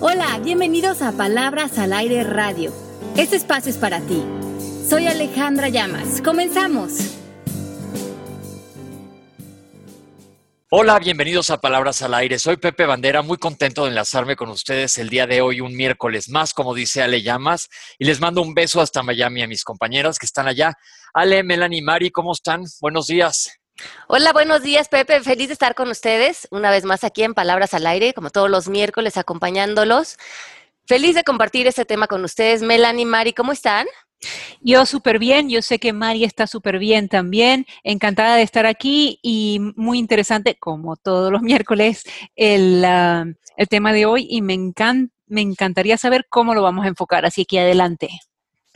Hola, bienvenidos a Palabras al Aire Radio. Este espacio es para ti. Soy Alejandra Llamas. Comenzamos. Hola, bienvenidos a Palabras al Aire. Soy Pepe Bandera, muy contento de enlazarme con ustedes el día de hoy, un miércoles más, como dice Ale Llamas, y les mando un beso hasta Miami a mis compañeras que están allá. Ale, Melanie, Mari, ¿cómo están? Buenos días. Hola, buenos días, Pepe. Feliz de estar con ustedes una vez más aquí en Palabras al Aire, como todos los miércoles, acompañándolos. Feliz de compartir este tema con ustedes. Melanie, Mari, ¿cómo están? Yo súper bien, yo sé que Mari está súper bien también, encantada de estar aquí y muy interesante, como todos los miércoles, el, ah, el tema de hoy y me, me encantaría saber cómo lo vamos a enfocar, así que adelante.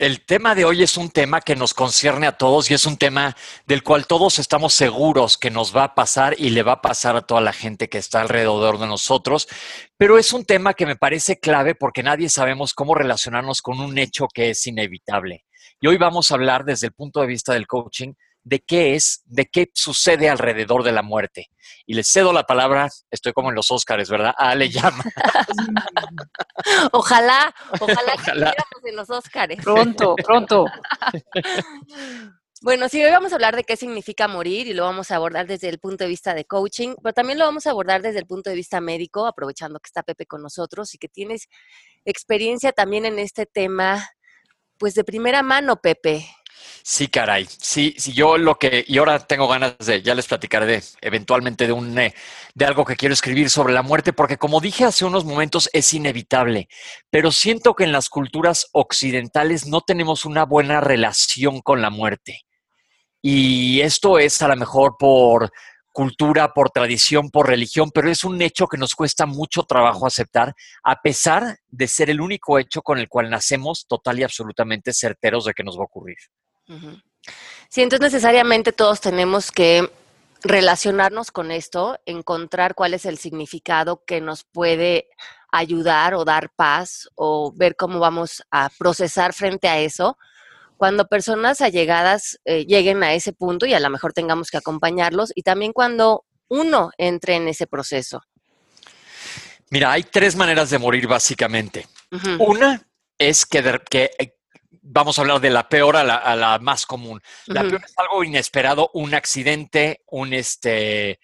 El tema de hoy es un tema que nos concierne a todos y es un tema del cual todos estamos seguros que nos va a pasar y le va a pasar a toda la gente que está alrededor de nosotros, pero es un tema que me parece clave porque nadie sabemos cómo relacionarnos con un hecho que es inevitable. Y hoy vamos a hablar desde el punto de vista del coaching de qué es, de qué sucede alrededor de la muerte. Y le cedo la palabra, estoy como en los Óscares, ¿verdad? A Ale llama. ojalá, ojalá, ojalá. que en los Óscares. Pronto, pronto. Bueno, sí, hoy vamos a hablar de qué significa morir y lo vamos a abordar desde el punto de vista de coaching, pero también lo vamos a abordar desde el punto de vista médico, aprovechando que está Pepe con nosotros y que tienes experiencia también en este tema, pues de primera mano, Pepe. Sí, caray. Sí, sí, yo lo que, y ahora tengo ganas de, ya les platicaré de, eventualmente de un, eh, de algo que quiero escribir sobre la muerte, porque como dije hace unos momentos, es inevitable. Pero siento que en las culturas occidentales no tenemos una buena relación con la muerte. Y esto es a lo mejor por cultura, por tradición, por religión, pero es un hecho que nos cuesta mucho trabajo aceptar, a pesar de ser el único hecho con el cual nacemos total y absolutamente certeros de que nos va a ocurrir. Sí, entonces necesariamente todos tenemos que relacionarnos con esto, encontrar cuál es el significado que nos puede ayudar o dar paz o ver cómo vamos a procesar frente a eso. Cuando personas allegadas eh, lleguen a ese punto y a lo mejor tengamos que acompañarlos y también cuando uno entre en ese proceso. Mira, hay tres maneras de morir básicamente. Una es que, que, vamos a hablar de la peor a la, más común. La peor es algo inesperado, un accidente, un este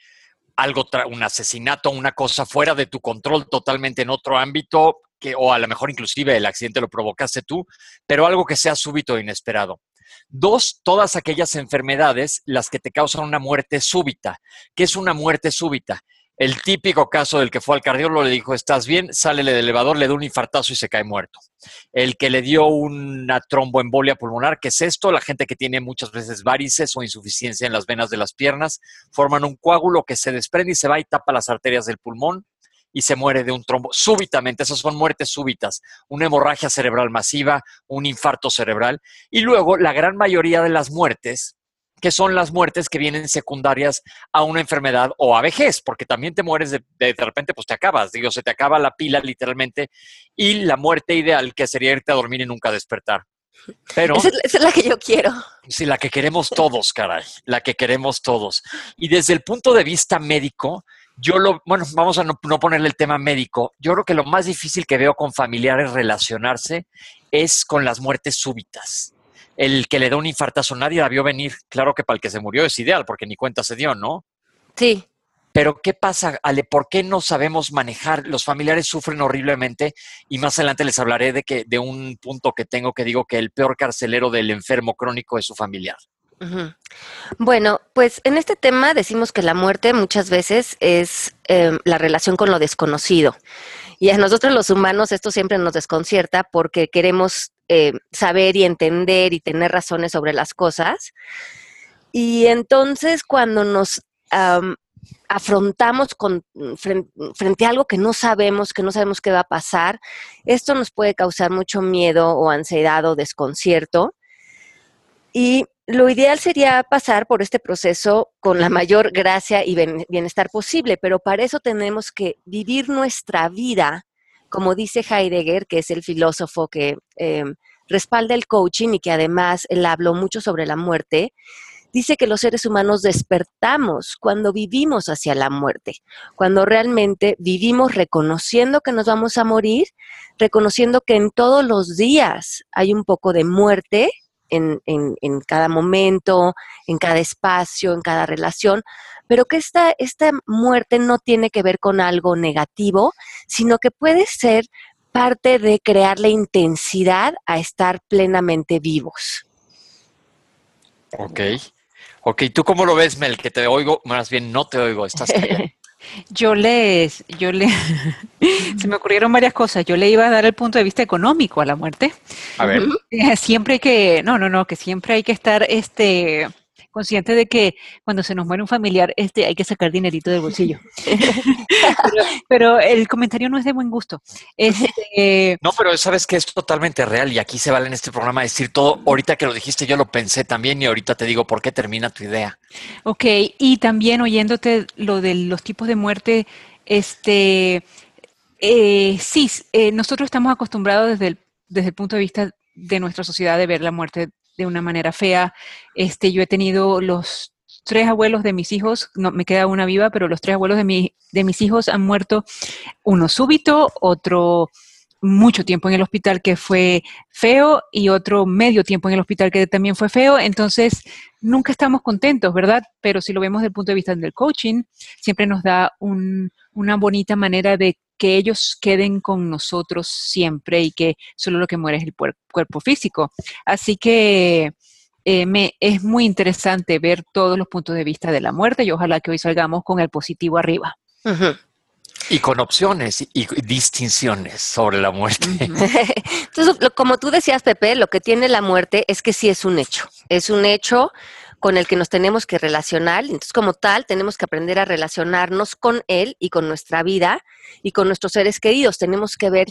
algo un asesinato, una cosa fuera de tu control, totalmente en otro ámbito, que, o a lo mejor inclusive el accidente lo provocaste tú, pero algo que sea súbito e inesperado. Dos, todas aquellas enfermedades las que te causan una muerte súbita. ¿Qué es una muerte súbita? El típico caso del que fue al cardiólogo le dijo, estás bien, sale del elevador, le da un infartazo y se cae muerto. El que le dio una tromboembolia pulmonar, ¿qué es esto? La gente que tiene muchas veces varices o insuficiencia en las venas de las piernas, forman un coágulo que se desprende y se va y tapa las arterias del pulmón y se muere de un trombo súbitamente. Esas son muertes súbitas, una hemorragia cerebral masiva, un infarto cerebral. Y luego la gran mayoría de las muertes que son las muertes que vienen secundarias a una enfermedad o a vejez, porque también te mueres de, de, repente, pues te acabas, digo, se te acaba la pila literalmente, y la muerte ideal que sería irte a dormir y nunca despertar. Pero, esa, es, la que yo quiero. Sí, la que queremos todos, caray, la que queremos todos. Y desde el punto de vista médico, yo lo, bueno, vamos a no, no ponerle el tema médico, yo creo que lo más difícil que veo con familiares relacionarse es con las muertes súbitas el que le da un infartazo, nadie la vio venir. Claro que para el que se murió es ideal, porque ni cuenta se dio, ¿no? Sí. Pero ¿qué pasa, Ale? ¿Por qué no sabemos manejar? Los familiares sufren horriblemente y más adelante les hablaré de, que, de un punto que tengo que digo que el peor carcelero del enfermo crónico es su familiar. Bueno, pues en este tema decimos que la muerte muchas veces es em, la relación con lo desconocido. Y a nosotros los humanos esto siempre nos desconcierta porque queremos eh, saber y entender y tener razones sobre las cosas. Y entonces cuando nos afrontamos con, frente, a algo que no sabemos, que no sabemos qué va a pasar, esto nos puede causar mucho miedo o ansiedad o desconcierto. Y lo ideal sería pasar por este proceso con la mayor gracia y bienestar posible, pero para eso tenemos que vivir nuestra vida como dice Heidegger, que es el filósofo que em, respalda el coaching y que además él habló mucho sobre la muerte, dice que los seres humanos despertamos cuando vivimos hacia la muerte, cuando realmente vivimos reconociendo que nos vamos a morir, reconociendo que en todos los días hay un poco de muerte en, cada momento, en cada espacio, en cada relación, pero que esta, esta muerte no tiene que ver con algo negativo, sino que puede ser parte de crear la intensidad a estar plenamente vivos. Ok. Ok, ¿tú cómo lo ves, Mel? Que te oigo, más bien no te oigo, estás Yo les, yo le, se me ocurrieron varias cosas. Yo le iba a dar el punto de vista económico a la muerte. A ver. Siempre hay que, no, no, no, que siempre hay que estar, este, consciente de que cuando se nos muere un familiar, este, hay que sacar dinerito del bolsillo. pero, el comentario no es de buen gusto. Este, no, pero sabes que es totalmente real y aquí se vale en este programa decir todo. Ahorita que lo dijiste, yo lo pensé también y ahorita te digo por qué termina tu idea. Ok, y también oyéndote lo de los tipos de muerte, este, eh, sí, eh, nosotros estamos acostumbrados desde el, desde el punto de vista de nuestra sociedad de ver la muerte de una manera fea. Este, yo he tenido los tres abuelos de mis hijos, no me queda una viva, pero los tres abuelos de, mi, de mis hijos han muerto, uno súbito, otro mucho tiempo en el hospital que fue feo y otro medio tiempo en el hospital que también fue feo. Entonces, nunca estamos contentos, ¿verdad? Pero si lo vemos desde el punto de vista del coaching, siempre nos da una bonita manera de que ellos queden con nosotros siempre y que solo lo que muere es el cuerpo físico. Así que eh, me, es muy interesante ver todos los puntos de vista de la muerte y ojalá que hoy salgamos con el positivo arriba. Y con opciones y distinciones sobre la muerte. Entonces, como tú decías, Pepe, lo que tiene la muerte es que sí es un hecho. Es un hecho con el que nos tenemos que relacionar. Entonces, como tal, tenemos que aprender a relacionarnos con él y con nuestra vida y con nuestros seres queridos. Tenemos que ver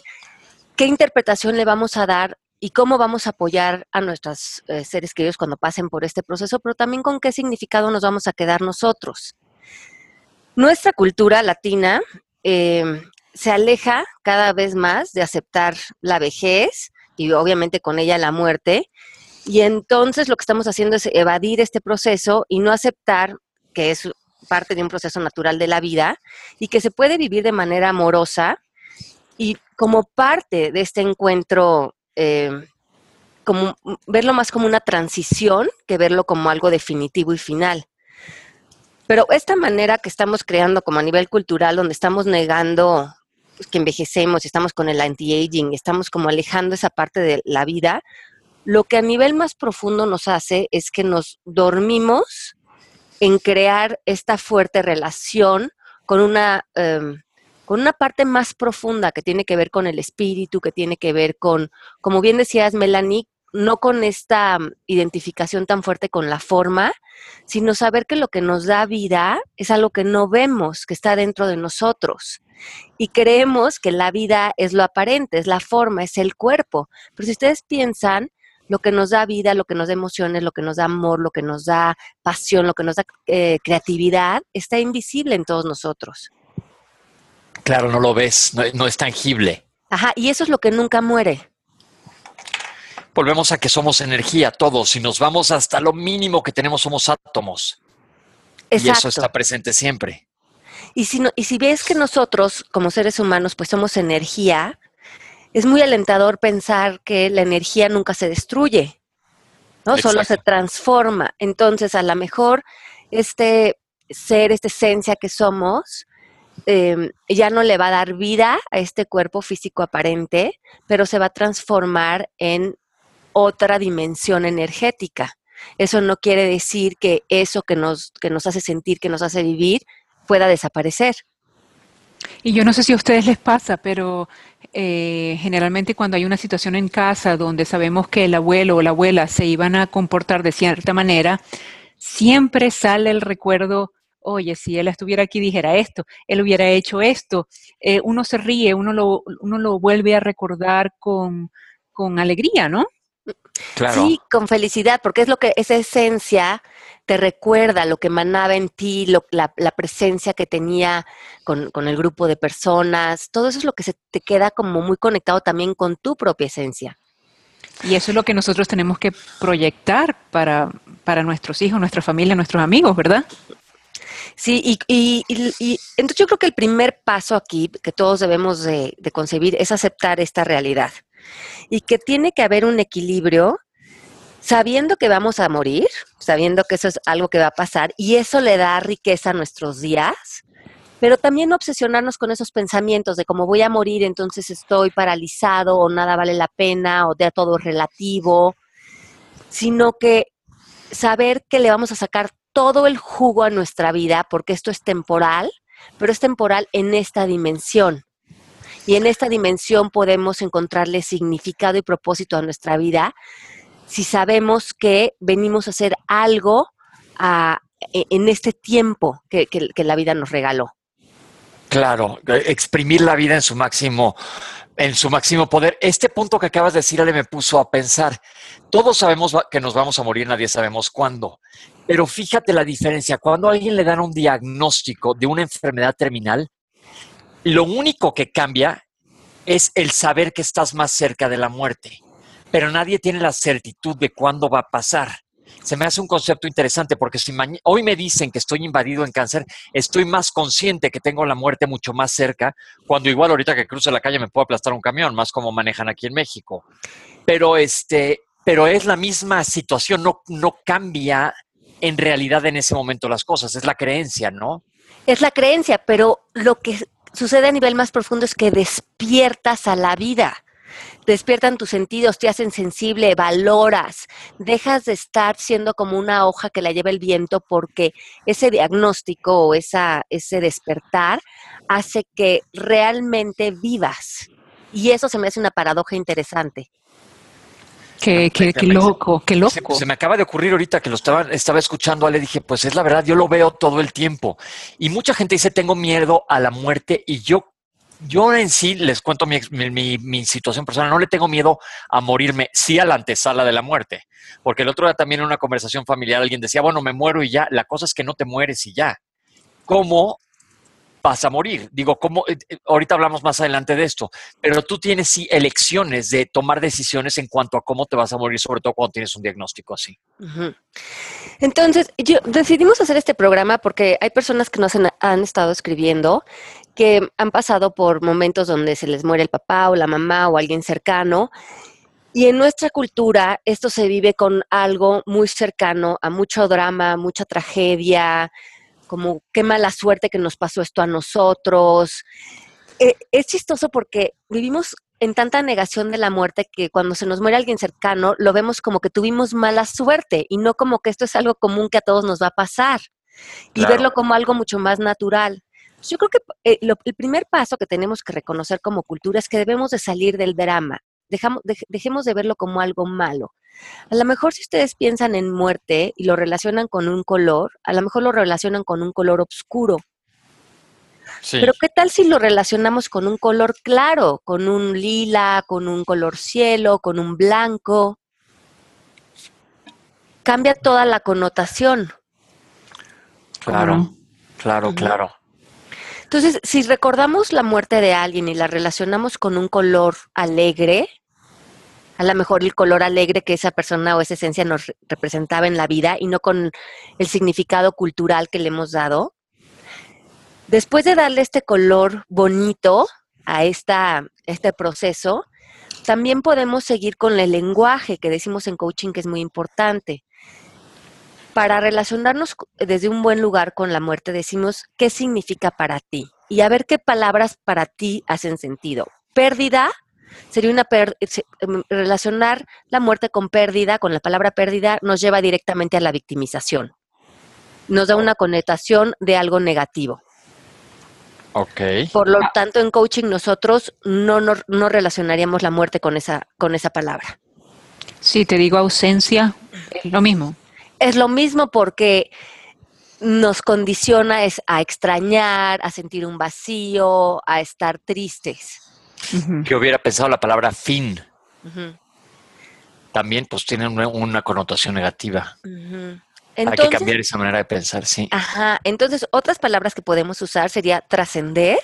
qué interpretación le vamos a dar y cómo vamos a apoyar a nuestros eh, seres queridos cuando pasen por este proceso, pero también con qué significado nos vamos a quedar nosotros. Nuestra cultura latina eh, se aleja cada vez más de aceptar la vejez y obviamente con ella la muerte y entonces lo que estamos haciendo es evadir este proceso y no aceptar que es parte de un proceso natural de la vida y que se puede vivir de manera amorosa y como parte de este encuentro, eh, como, verlo más como una transición que verlo como algo definitivo y final. Pero esta manera que estamos creando como a nivel cultural, donde estamos negando que envejecemos, estamos con el anti-aging, estamos como alejando esa parte de la vida, lo que a nivel más profundo nos hace es que nos dormimos en crear esta fuerte relación con una, em, con una parte más profunda que tiene que ver con el espíritu, que tiene que ver con, como bien decías, Melanie, no con esta mm, identificación tan fuerte con la forma, sino saber que lo que nos da vida es algo que no vemos, que está dentro de nosotros. Y creemos que la vida es lo aparente, es la forma, es el cuerpo. Pero si ustedes piensan, lo que nos da vida, lo que nos da emociones, lo que nos da amor, lo que nos da pasión, lo que nos da eh, creatividad, está invisible en todos nosotros. Claro, no lo ves, no, es tangible. Ajá, y eso es lo que nunca muere. Volvemos a que somos energía todos. Si nos vamos hasta lo mínimo que tenemos, somos átomos. Y eso está presente siempre. Y si, y si ves que nosotros, como seres humanos, pues somos energía, es muy alentador pensar que la energía nunca se destruye, ¿no? Solo se transforma. Entonces, a lo mejor este ser, esta esencia que somos, em, ya no le va a dar vida a este cuerpo físico aparente, pero se va a transformar en otra dimensión energética. Eso no quiere decir que eso que nos, que nos hace sentir, que nos hace vivir, pueda desaparecer. Y yo no sé si a ustedes les pasa, pero eh, generalmente cuando hay una situación en casa donde sabemos que el abuelo o la abuela se iban a comportar de cierta manera, siempre sale el recuerdo, oye, si él estuviera aquí dijera esto, él hubiera hecho esto. Eh, uno se ríe, uno lo, uno lo vuelve a recordar con, con alegría, ¿no? Sí, con felicidad, porque es lo que esa esencia te recuerda lo que emanaba en ti, la, presencia que tenía con, el grupo de personas, todo eso es lo que se te queda como muy conectado también con tu propia esencia. Y eso es lo que nosotros tenemos que proyectar para, para nuestros hijos, nuestra familia, nuestros amigos, ¿verdad? Sí, y, y, y, entonces yo creo que el primer paso aquí que todos debemos de, de concebir es aceptar esta realidad y que tiene que haber un equilibrio sabiendo que vamos a morir, sabiendo que eso es algo que va a pasar y eso le da riqueza a nuestros días, pero también obsesionarnos con esos pensamientos de cómo voy a morir, entonces estoy paralizado o nada vale la pena o de todo es relativo, sino que saber que le vamos a sacar todo el jugo a nuestra vida, porque esto es temporal, pero es temporal en esta dimensión. Y en esta dimensión podemos encontrarle significado y propósito a nuestra vida si sabemos que venimos a hacer algo e, en este tiempo que, la vida nos regaló. Claro, exprimir la vida en su máximo en su máximo poder. Este punto que acabas de decir, Ale, me puso a pensar. Todos sabemos que nos vamos a morir, nadie sabemos cuándo. Pero fíjate la diferencia. Cuando alguien le dan un diagnóstico de una enfermedad terminal, lo único que cambia es el saber que estás más cerca de la muerte. Pero nadie tiene la certitud de cuándo va a pasar se me hace un concepto interesante porque si hoy me dicen que estoy invadido en cáncer, estoy más consciente que tengo la muerte mucho más cerca, cuando igual ahorita que cruce la calle me puedo aplastar un camión, más como manejan aquí en México. Pero este, pero es la misma situación, no, no cambia en realidad en ese momento las cosas, es la creencia, ¿no? Es la creencia, pero lo que sucede a nivel más profundo es que despiertas a la vida despiertan tus sentidos, te hacen sensible, valoras, dejas de estar siendo como una hoja que la lleva el viento porque ese diagnóstico o esa, ese despertar hace que realmente vivas. Y eso se me hace una paradoja interesante. Qué, qué, qué, loco, qué loco. Se, me acaba de ocurrir ahorita que lo estaba, estaba escuchando, le dije, pues es la verdad, yo lo veo todo el tiempo. Y mucha gente dice, tengo miedo a la muerte y yo yo en sí les cuento mi, mi, situación personal, no le tengo miedo a morirme, sí a la antesala de la muerte, porque el otro día también en una conversación familiar alguien decía, bueno, me muero y ya, la cosa es que no te mueres y ya. ¿Cómo vas a morir? Digo, ¿cómo? Eh, eh, ahorita hablamos más adelante de esto, pero tú tienes sí elecciones de tomar decisiones en cuanto a cómo te vas a morir, sobre todo cuando tienes un diagnóstico así. Entonces, yo decidimos hacer este programa porque hay personas que nos han estado escribiendo que han pasado por momentos donde se les muere el papá o la mamá o alguien cercano. Y en nuestra cultura esto se vive con algo muy cercano a mucho drama, mucha tragedia, como qué mala suerte que nos pasó esto a nosotros. Eh, es chistoso porque vivimos en tanta negación de la muerte que cuando se nos muere alguien cercano lo vemos como que tuvimos mala suerte y no como que esto es algo común que a todos nos va a pasar y verlo como algo mucho más natural. Yo creo que eh, el primer paso que tenemos que reconocer como cultura es que debemos de salir del drama. Dejamos, dejemos de verlo como algo malo. A lo mejor si ustedes piensan en muerte y lo relacionan con un color, a lo mejor lo relacionan con un color oscuro. Pero ¿qué tal si lo relacionamos con un color claro, con un lila, con un color cielo, con un blanco? Cambia toda la connotación. Claro, claro, claro. Entonces, si recordamos la muerte de alguien y la relacionamos con un color alegre, a lo mejor el color alegre que esa persona o esa esencia nos representaba en la vida y no con el significado cultural que le hemos dado. Después de darle este color bonito a esta, este proceso, también podemos seguir con el lenguaje que decimos en coaching que es muy importante para relacionarnos desde un buen lugar con la muerte, decimos qué significa para ti y a ver qué palabras para ti hacen sentido. Pérdida sería una em, relacionar la muerte con pérdida, con la palabra pérdida, nos lleva directamente a la victimización. Nos da una connotación de algo negativo. Ok. Por lo tanto, en coaching nosotros no, no, no relacionaríamos la muerte con esa, con esa palabra. Sí, te digo ausencia, lo mismo es lo mismo porque nos condiciona es a extrañar, a sentir un vacío, a estar tristes. Que hubiera pensado la palabra fin. También pues tiene una, connotación negativa. Hay que cambiar esa manera de pensar, sí. Ajá. Entonces, otras palabras que podemos usar sería trascender,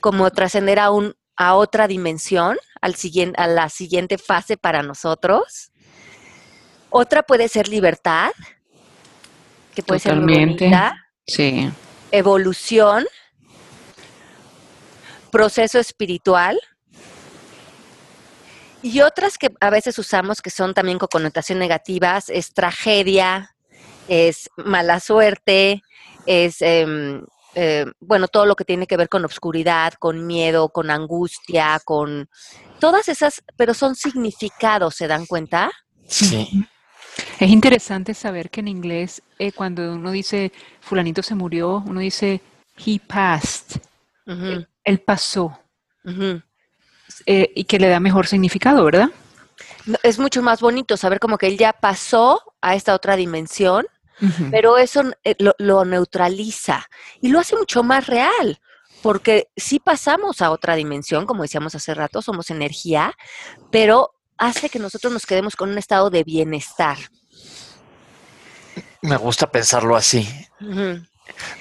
como trascender a un a otra dimensión, al siguiente, a la siguiente fase para nosotros Otra puede ser libertad, que puede ser bonita. Sí. Evolución, proceso espiritual. Y otras que a veces usamos que son también con connotación negativas es tragedia, es mala suerte, es, em, eh, bueno, todo lo que tiene que ver con obscuridad, con miedo, con angustia, con todas esas, pero son significados, ¿se dan cuenta? Sí. Es interesante saber que en inglés, eh, cuando uno dice fulanito se murió, uno dice he passed, él, pasó, eh, y que le da mejor significado, ¿verdad? Es mucho más bonito saber como que él ya pasó a esta otra dimensión pero eso eh, lo, neutraliza y lo hace mucho más real, porque si pasamos a otra dimensión, como decíamos hace rato, somos energía, pero hace que nosotros nos quedemos con un estado de bienestar. Me gusta pensarlo así.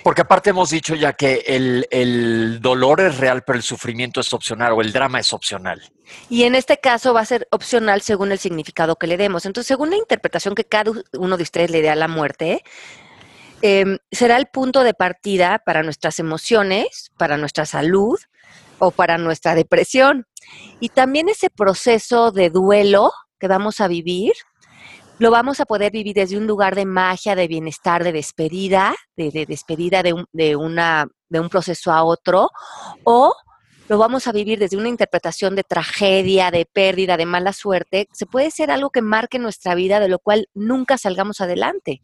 Porque aparte hemos dicho ya que el, dolor es real, pero el sufrimiento es opcional o el drama es opcional. Y en este caso va a ser opcional según el significado que le demos. Entonces, según la interpretación que cada uno de ustedes le dé a la muerte, em, será el punto de partida para nuestras emociones, para nuestra salud o para nuestra depresión. Y también ese proceso de duelo que vamos a vivir lo vamos a poder vivir desde un lugar de magia, de bienestar, de despedida, de, despedida de un, de, una, de un proceso a otro, o lo vamos a vivir desde una interpretación de tragedia, de pérdida, de mala suerte, se puede ser algo que marque nuestra vida, de lo cual nunca salgamos adelante.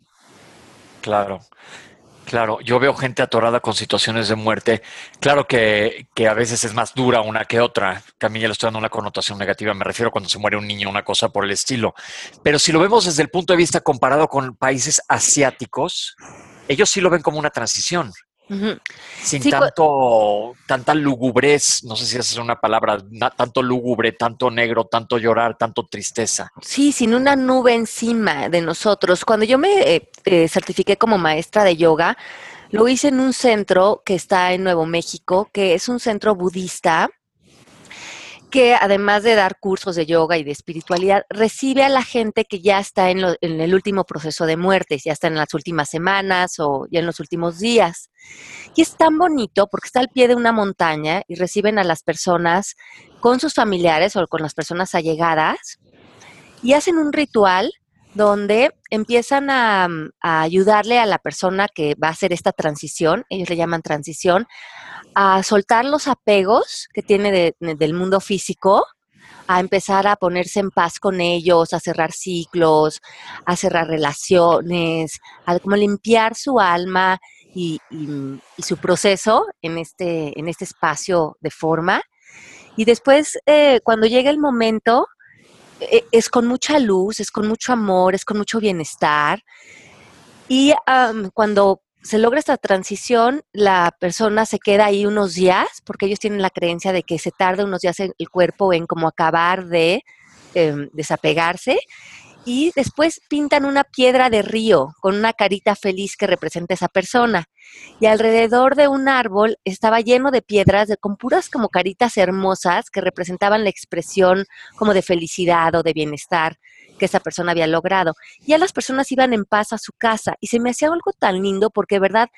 Claro. Claro, yo veo gente atorada con situaciones de muerte. Claro que, a veces es más dura una que otra. Que a mí ya le estoy dando una connotación negativa. Me refiero cuando se muere un niño, una cosa por el estilo. Pero si lo vemos desde el punto de vista comparado con países asiáticos, ellos sí lo ven como una transición. Sin tanto, tanta lugubrez, no sé si esa es una palabra, tanto lúgubre, tanto negro, tanto llorar, tanto tristeza. Sí, sin una nube encima de nosotros. Cuando yo me eh, eh, certifiqué como maestra de yoga, lo hice en un centro que está en Nuevo México, que es un centro budista que además de dar cursos de yoga y de espiritualidad, recibe a la gente que ya está en, el último proceso de muerte, ya está en las últimas semanas o ya en los últimos días. Y es tan bonito porque está al pie de una montaña y reciben a las personas con sus familiares o con las personas allegadas y hacen un ritual donde empiezan a, ayudarle a la persona que va a hacer esta transición, ellos le llaman transición, a soltar los apegos que tiene del mundo físico, a empezar a ponerse en paz con ellos, a cerrar ciclos, a cerrar relaciones, a limpiar su alma y, su proceso en este, en este espacio de forma. Y después, eh, cuando llega el momento, es con mucha luz, es con mucho amor, es con mucho bienestar. Y cuando se logra esta transición, la persona se queda ahí unos días, porque ellos tienen la creencia de que se tarda unos días el cuerpo en como acabar de em, desapegarse. Y después pintan una piedra de río con una carita feliz que representa a esa persona. Y alrededor de un árbol estaba lleno de piedras de, con puras como caritas hermosas que representaban la expresión como de felicidad o de bienestar que esa persona había logrado. Ya las personas iban en paz a su casa y se me hacía algo tan lindo porque, verdad,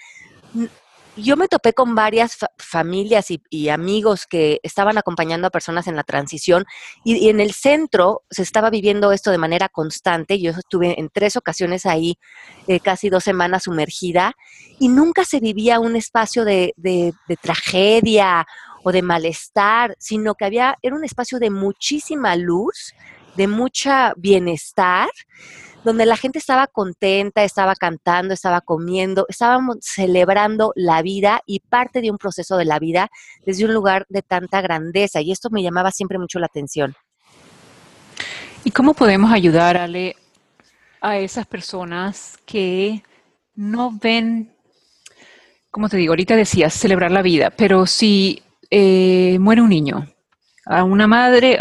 yo me topé con varias familias y, amigos que estaban acompañando a personas en la transición y, en el centro se estaba viviendo esto de manera constante. Yo estuve en tres ocasiones ahí, eh, casi dos semanas sumergida, y nunca se vivía un espacio de, de tragedia o de malestar, sino que había, era un espacio de muchísima luz, de mucha bienestar, donde la gente estaba contenta, estaba cantando, estaba comiendo, estábamos celebrando la vida y parte de un proceso de la vida desde un lugar de tanta grandeza. Y esto me llamaba siempre mucho la atención. ¿Y cómo podemos ayudar Ale, a esas personas que no ven, como te digo, ahorita decías, celebrar la vida, pero si eh, muere un niño, a una madre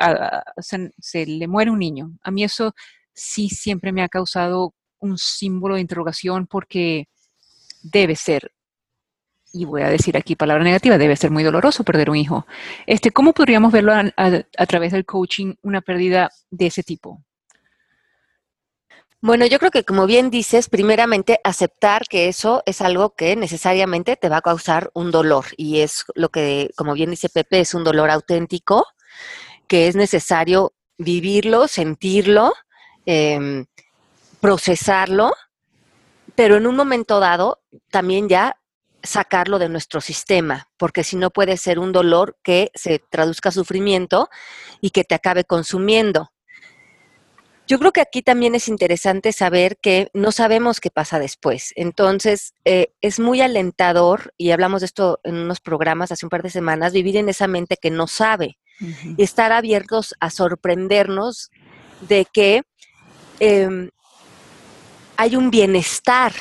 se, le muere un niño. A mí eso sí siempre me ha causado un símbolo de interrogación porque debe ser, y voy a decir aquí palabra negativa, debe ser muy doloroso perder un hijo. Este, ¿Cómo podríamos verlo a, través del coaching, una pérdida de ese tipo? Bueno, yo creo que como bien dices, primeramente aceptar que eso es algo que necesariamente te va a causar un dolor y es lo que, como bien dice Pepe, es un dolor auténtico que es necesario vivirlo, sentirlo, em, procesarlo, pero en un momento dado también ya sacarlo de nuestro sistema, porque si no puede ser un dolor que se traduzca a sufrimiento y que te acabe consumiendo. Yo creo que aquí también es interesante saber que no sabemos qué pasa después. Entonces, eh, es muy alentador, y hablamos de esto en unos programas hace un par de semanas, vivir en esa mente que no sabe y estar abiertos a sorprendernos de que em, hay un bienestar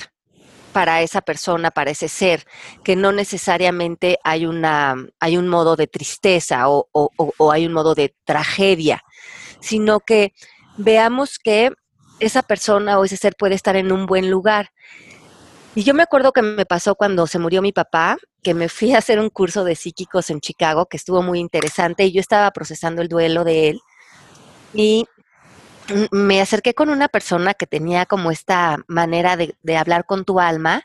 para esa persona, para ese ser, que no necesariamente hay, una, hay un modo de tristeza o, o hay un modo de tragedia, sino que veamos que esa persona o ese ser puede estar en un buen lugar. Y yo me acuerdo que me pasó cuando se murió mi papá, que me fui a hacer un curso de psíquicos en Chicago, que estuvo muy interesante, y yo estaba procesando el duelo de él. Y me acerqué con una persona que tenía como esta manera de, hablar con tu alma,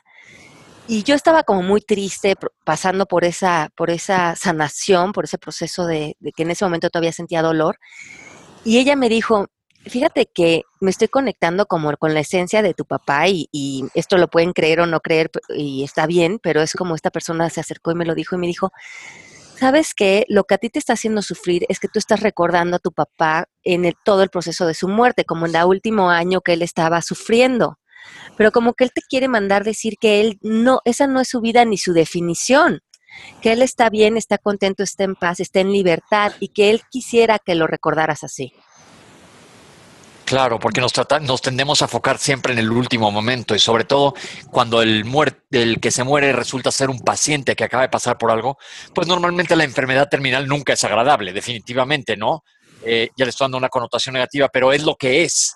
y yo estaba como muy triste, pasando por esa, por esa sanación, por ese proceso de, de que en ese momento todavía sentía dolor. Y ella me dijo, fíjate que me estoy conectando como con la esencia de tu papá y, esto lo pueden creer o no creer y está bien, pero es como esta persona se acercó y me lo dijo y me dijo, ¿sabes qué? Lo que a ti te está haciendo sufrir es que tú estás recordando a tu papá en todo el proceso de su muerte, como en el último año que él estaba sufriendo. Pero como que él te quiere mandar decir que él no, esa no es su vida ni su definición, que él está bien, está contento, está en paz, está en libertad y que él quisiera que lo recordaras así. Claro, porque nos, nos tendemos a enfocar siempre en el último momento y sobre todo cuando el, el que se muere resulta ser un paciente que acaba de pasar por algo, pues normalmente la enfermedad terminal nunca es agradable, definitivamente, ¿no? Eh, ya le estoy dando una connotación negativa, pero es lo que es.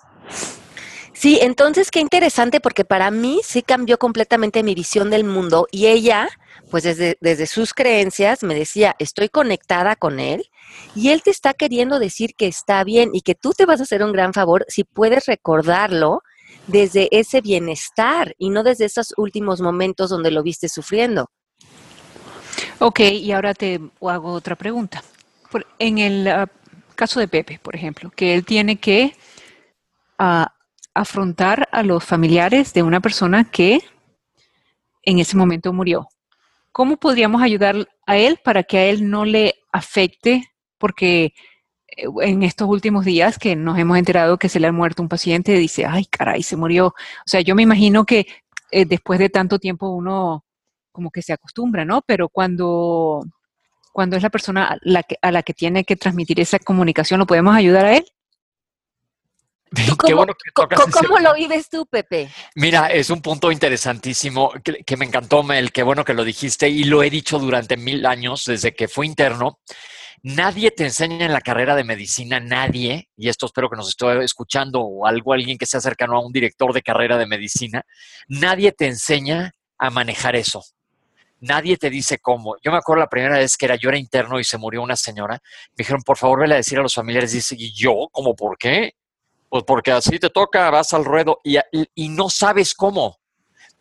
Sí, entonces qué interesante porque para mí sí cambió completamente mi visión del mundo y ella, pues desde, desde sus creencias me decía, estoy conectada con él y él te está queriendo decir que está bien y que tú te vas a hacer un gran favor si puedes recordarlo desde ese bienestar y no desde esos últimos momentos donde lo viste sufriendo. Ok, y ahora te hago otra pregunta. en el ah, caso de Pepe, por ejemplo, que él tiene que ah, afrontar a los familiares de una persona que en ese momento murió. ¿Cómo podríamos ayudar a él para que a él no le afecte porque eh, en estos últimos días que nos hemos enterado que se le ha muerto un paciente, dice, ay, caray, se murió. O sea, yo me imagino que eh, después de tanto tiempo uno como que se acostumbra, ¿no? Pero cuando, cuando es la persona la que, a la que tiene que transmitir esa comunicación, ¿lo podemos ayudar a él? ¿Cómo, ¿cómo lo vives tú, Pepe? Mira, es un punto interesantísimo que, que, me encantó, Mel, qué bueno que lo dijiste y lo he dicho durante mil años desde que fui interno. Nadie te enseña en la carrera de medicina, nadie, y esto espero que nos esté escuchando o algo, alguien que sea cercano a un director de carrera de medicina, nadie te enseña a manejar eso. Nadie te dice cómo. Yo me acuerdo la primera vez que era yo era interno y se murió una señora. Me dijeron, por favor, vele a decir a los familiares. Dice, ¿y yo? ¿Cómo por qué? Pues porque así te toca, vas al ruedo y, y no sabes cómo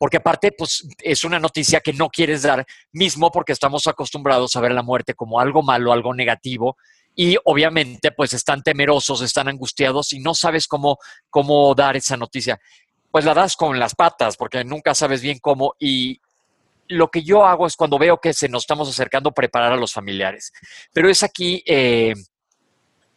porque aparte, pues es una noticia que no quieres dar mismo porque estamos acostumbrados a ver la muerte como algo malo, algo negativo, y obviamente pues están temerosos, están angustiados y no sabes cómo, cómo dar esa noticia. Pues la das con las patas porque nunca sabes bien cómo y lo que yo hago es cuando veo que se nos estamos acercando preparar a los familiares. Pero es aquí eh,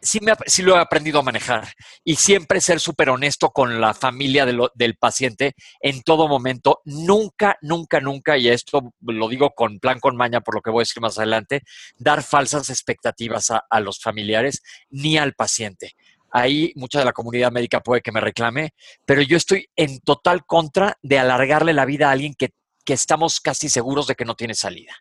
sí, me, sí lo he aprendido a manejar y siempre ser súper honesto con la familia del paciente en todo momento. Nunca, nunca, nunca, y esto lo digo con plan con maña por lo que voy a decir más adelante, dar falsas expectativas a, a los familiares ni al paciente. Ahí mucha de la comunidad médica puede que me reclame, pero yo estoy en total contra de alargarle la vida a alguien que, que estamos casi seguros de que no tiene salida.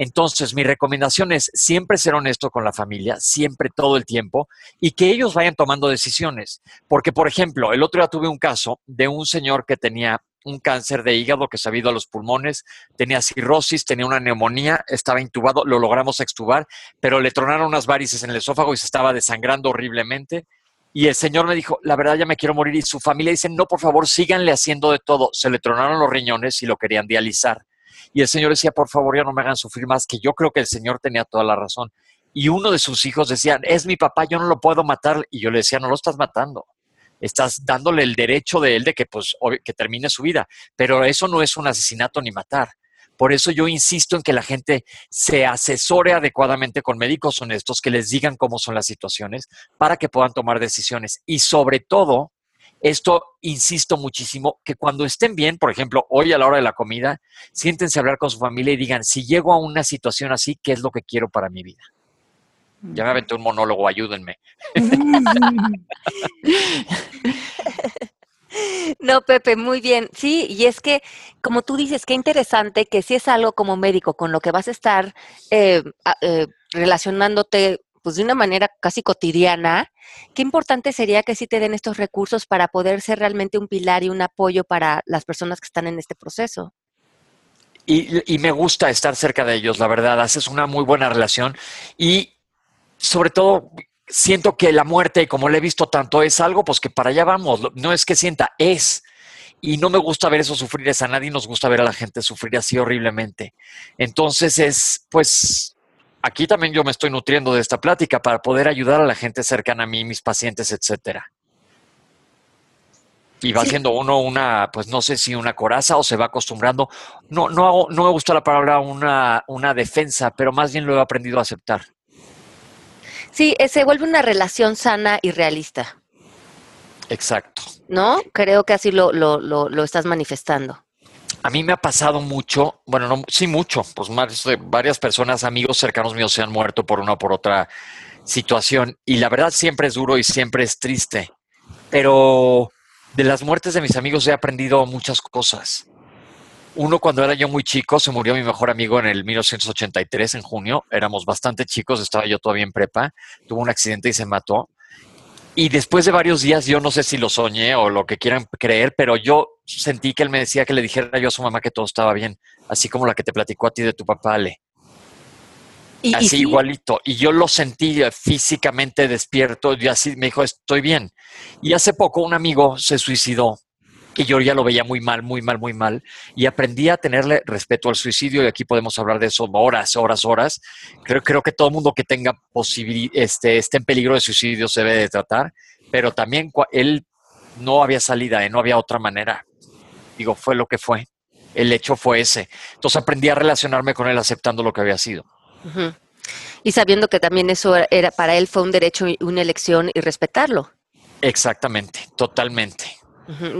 Entonces, mi recomendación es siempre ser honesto con la familia, siempre todo el tiempo, y que ellos vayan tomando decisiones. Porque, por ejemplo, el otro día tuve un caso de un señor que tenía un cáncer de hígado que se ha ido a los pulmones, tenía cirrosis, tenía una neumonía, estaba intubado, lo logramos extubar, pero le tronaron unas varices en el esófago y se estaba desangrando horriblemente. Y el señor me dijo, la verdad ya me quiero morir. Y su familia dice, no, por favor, síganle haciendo de todo. Se le tronaron los riñones y lo querían dializar. Y el señor decía, por favor, ya no me hagan sufrir más, que yo creo que el señor tenía toda la razón. Y uno de sus hijos decía, es mi papá, yo no lo puedo matar. Y yo le decía, no lo estás matando. Estás dándole el derecho de él de que, pues, que termine su vida. Pero eso no es un asesinato ni matar. Por eso yo insisto en que la gente se asesore adecuadamente con médicos honestos que les digan cómo son las situaciones para que puedan tomar decisiones. Y sobre todo, esto insisto muchísimo, que cuando estén bien, por ejemplo, hoy a la hora de la comida, siéntense a hablar con su familia y digan, si llego a una situación así, ¿qué es lo que quiero para mi vida? Ya me aventé un monólogo, ayúdenme. No, Pepe, muy bien. Sí, y es que, como tú dices, qué interesante que si es algo como médico con lo que vas a estar eh, eh, relacionándote pues de una manera casi cotidiana, qué importante sería que sí te den estos recursos para poder ser realmente un pilar y un apoyo para las personas que están en este proceso. Y, me gusta estar cerca de ellos, la verdad, haces una muy buena relación y sobre todo siento que la muerte, como la he visto tanto, es algo pues que para allá vamos, no es que sienta, es. Y no me gusta ver eso sufrir, es a nadie nos gusta ver a la gente sufrir así horriblemente. Entonces es, pues, aquí también yo me estoy nutriendo de esta plática para poder ayudar a la gente cercana a mí, mis pacientes, etcétera. Y va siendo uno una, pues no sé si una coraza o se va acostumbrando. No, no, no me gusta la palabra una, una defensa, pero más bien lo he aprendido a aceptar. Sí, eh, se vuelve una relación sana y realista. Exacto. ¿No? Creo que así lo, lo, lo, estás manifestando. A mí me ha pasado mucho, bueno, no, sí mucho, pues más de varias personas, amigos cercanos míos se han muerto por una o por otra situación y la verdad siempre es duro y siempre es triste, pero de las muertes de mis amigos he aprendido muchas cosas. Uno, cuando era yo muy chico, se murió mi mejor amigo en el 1983, en junio. Éramos bastante chicos, estaba yo todavía en prepa. Tuvo un accidente y se mató. Y después de varios días, yo no sé si lo soñé o lo que quieran creer, pero yo sentí que él me decía que le dijera yo a su mamá que todo estaba bien, así como la que te platicó a ti de tu papá, Ale. Y, así igualito. Y yo lo sentí físicamente despierto y así me dijo, estoy bien. Y hace poco un amigo se suicidó y yo ya lo veía muy mal, muy mal, muy mal, y aprendí a tenerle respeto al suicidio, y aquí podemos hablar de eso horas, horas, horas. Creo, creo que todo mundo que tenga posibilidad, este, esté en peligro de suicidio se debe de tratar, pero también él no había salida, ¿eh? no había otra manera. Digo, fue lo que fue. El hecho fue ese. Entonces aprendí a relacionarme con él aceptando lo que había sido. Y sabiendo que también eso era para él fue un derecho, una elección y respetarlo. Exactamente, totalmente.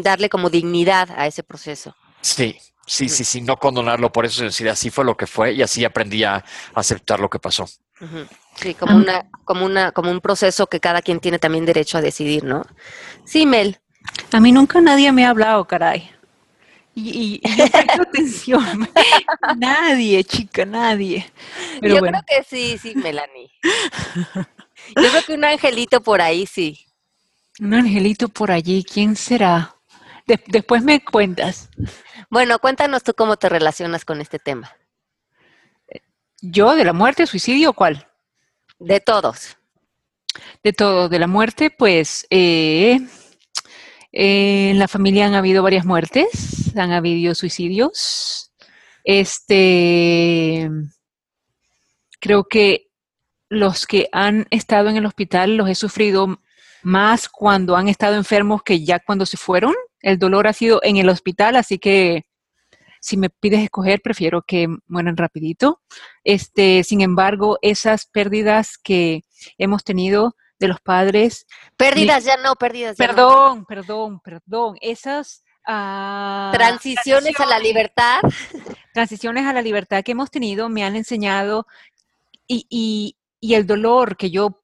Darle como dignidad a ese proceso. Sí, sí, sí, sí, no condonarlo, por eso decir, así fue lo que fue y así aprendí a aceptar lo que pasó. Sí, como una, como una, como un proceso que cada quien tiene también derecho a decidir, ¿no? Sí, Mel. A mí nunca nadie me ha hablado, caray. Y, y, presto atención. nadie, chica, nadie. yo creo que sí, sí, Melanie. Yo creo que un angelito por ahí sí. Un angelito por allí, ¿quién será? después me cuentas. Bueno, cuéntanos tú cómo te relacionas con este tema. ¿Yo? ¿De la muerte, suicidio o cuál? De todos. De todo, de la muerte, pues eh, en la familia han habido varias muertes, han habido suicidios. Este, creo que los que han estado en el hospital los he sufrido más cuando han estado enfermos que ya cuando se fueron. El dolor ha sido en el hospital, así que si me pides escoger, prefiero que mueran rapidito. Este, sin embargo, esas pérdidas que hemos tenido de los padres. Pérdidas ya no, pérdidas ya Perdón, perdón, perdón. Esas ah, transiciones a la libertad. Transiciones a la libertad que hemos tenido me han enseñado y, y, y el dolor que yo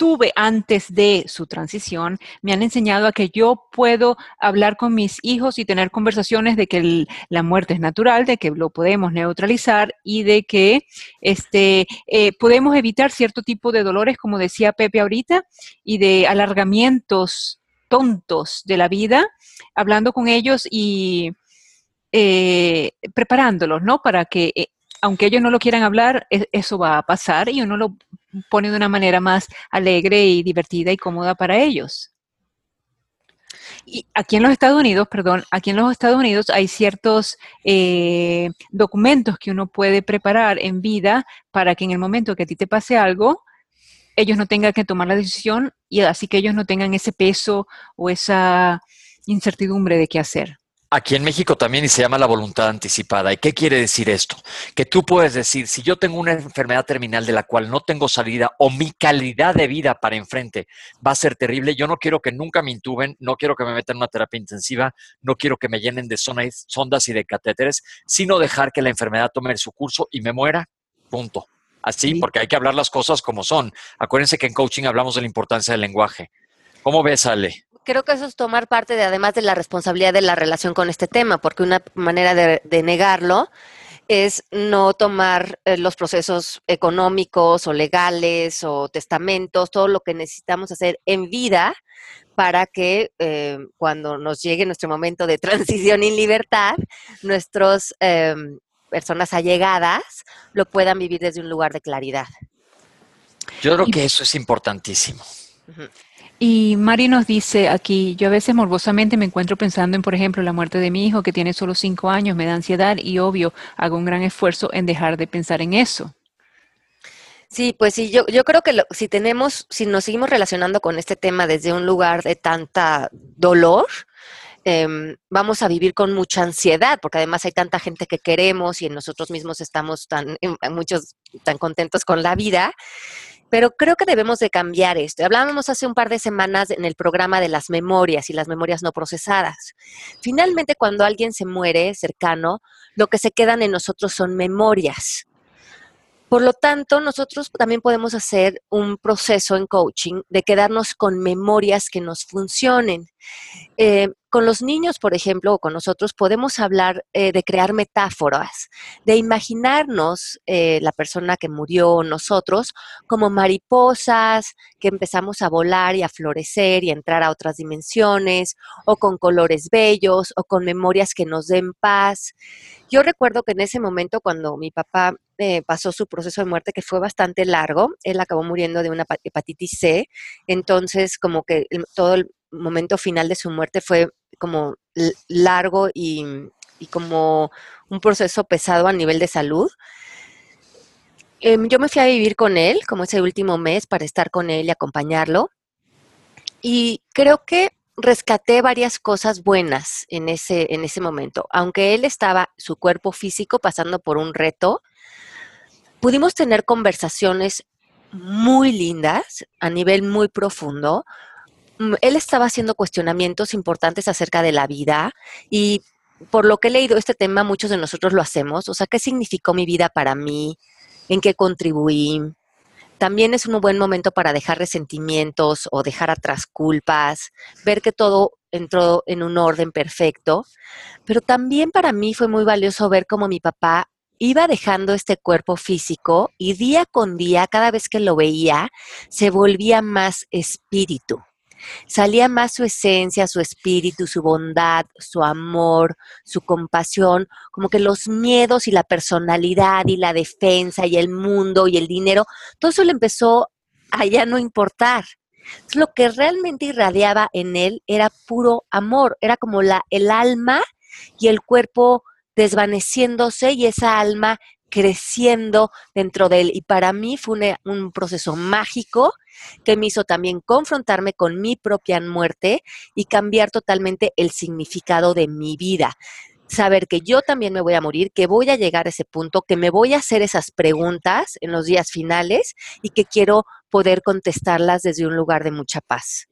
tuve antes de su transición me han enseñado a que yo puedo hablar con mis hijos y tener conversaciones de que la muerte es natural, de que lo podemos neutralizar y de que este, eh, podemos evitar cierto tipo de dolores, como decía Pepe ahorita, y de alargamientos tontos de la vida, hablando con ellos y eh, preparándolos, ¿no? Para que eh, aunque ellos no lo quieran hablar, e, eso va a pasar y uno lo pone de una manera más alegre y divertida y cómoda para ellos. Y aquí en los Estados Unidos, perdón, aquí en los Estados Unidos hay ciertos eh, documentos que uno puede preparar en vida para que en el momento que a ti te pase algo, ellos no tengan que tomar la decisión y así que ellos no tengan ese peso o esa incertidumbre de qué hacer. Aquí en México también y se llama la voluntad anticipada. ¿Y qué quiere decir esto? Que tú puedes decir, si yo tengo una enfermedad terminal de la cual no tengo salida o mi calidad de vida para enfrente va a ser terrible, yo no quiero que nunca me intuben, no quiero que me metan en una terapia intensiva, no quiero que me llenen de sondas y de catéteres, sino dejar que la enfermedad tome su curso y me muera. Punto. Así, porque hay que hablar las cosas como son. Acuérdense que en coaching hablamos de la importancia del lenguaje. ¿Cómo ves, Ale? Creo que eso es tomar parte de, además de la responsabilidad de la relación con este tema, porque una manera de, negarlo es no tomar eh, los procesos económicos o legales o testamentos, todo lo que necesitamos hacer en vida para que eh, cuando nos llegue nuestro momento de transición y libertad, nuestras em, personas allegadas lo puedan vivir desde un lugar de claridad. Yo creo que eso es importantísimo. Y Mari nos dice aquí, yo a veces morbosamente me encuentro pensando en, por ejemplo, la muerte de mi hijo que tiene solo cinco años, me da ansiedad y obvio, hago un gran esfuerzo en dejar de pensar en eso. Sí, pues sí, yo, yo creo que si tenemos, si nos seguimos relacionando con este tema desde un lugar de tanta dolor, em, vamos a vivir con mucha ansiedad, porque además hay tanta gente que queremos y nosotros mismos estamos tan, muchos tan contentos con la vida, pero creo que debemos de cambiar esto. Hablábamos hace un par de semanas en el programa de las memorias y las memorias no procesadas. Finalmente, cuando alguien se muere cercano, lo que se quedan en nosotros son memorias. Por lo tanto, nosotros también podemos hacer un proceso en coaching de quedarnos con memorias que nos funcionen. Eh, con los niños, por ejemplo, o con nosotros, podemos hablar eh, de crear metáforas, de imaginarnos eh, la persona que murió, nosotros, como mariposas, que empezamos a volar y a florecer y a entrar a otras dimensiones, o con colores bellos, o con memorias que nos den paz. Yo recuerdo que en ese momento, cuando mi papá eh, pasó su proceso de muerte, que fue bastante largo, él acabó muriendo de una hepatitis C, entonces como que todo el momento final de su muerte fue como largo y, como un proceso pesado a nivel de salud. Em, yo me fui a vivir con él, como ese último mes, para estar con él y acompañarlo. Y creo que rescaté varias cosas buenas en ese, en ese momento. Aunque él estaba, su cuerpo físico, pasando por un reto, pudimos tener conversaciones muy lindas a nivel muy profundo, él estaba haciendo cuestionamientos importantes acerca de la vida y por lo que he leído este tema, muchos de nosotros lo hacemos. O sea, ¿qué significó mi vida para mí? ¿En qué contribuí? También es un buen momento para dejar resentimientos o dejar atrás culpas, ver que todo entró en un orden perfecto. Pero también para mí fue muy valioso ver cómo mi papá iba dejando este cuerpo físico y día con día, cada vez que lo veía, se volvía más espíritu. Salía más su esencia, su espíritu, su bondad, su amor, su compasión, como que los miedos y la personalidad y la defensa y el mundo y el dinero, todo eso le empezó a ya no importar. lo que realmente irradiaba en él era puro amor, era como la, el alma y el cuerpo desvaneciéndose y esa alma creciendo dentro de él. Y para mí fue un proceso mágico que me hizo también confrontarme con mi propia muerte y cambiar totalmente el significado de mi vida. Saber que yo también me voy a morir, que voy a llegar a ese punto, que me voy a hacer esas preguntas en los días finales y que quiero poder contestarlas desde un lugar de mucha paz.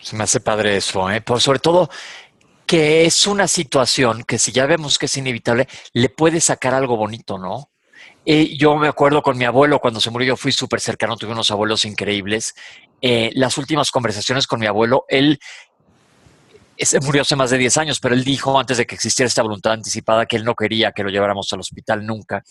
Se me hace padre eso, ¿eh? Por sobre todo que es una situación que si ya vemos que es inevitable, le puede sacar algo bonito, ¿no? Eh, yo me acuerdo con mi abuelo, cuando se murió, yo fui súper cercano, tuve unos abuelos increíbles. Eh, las últimas conversaciones con mi abuelo, él se murió hace más de 10 años, pero él dijo antes de que existiera esta voluntad anticipada que él no quería que lo lleváramos al hospital nunca.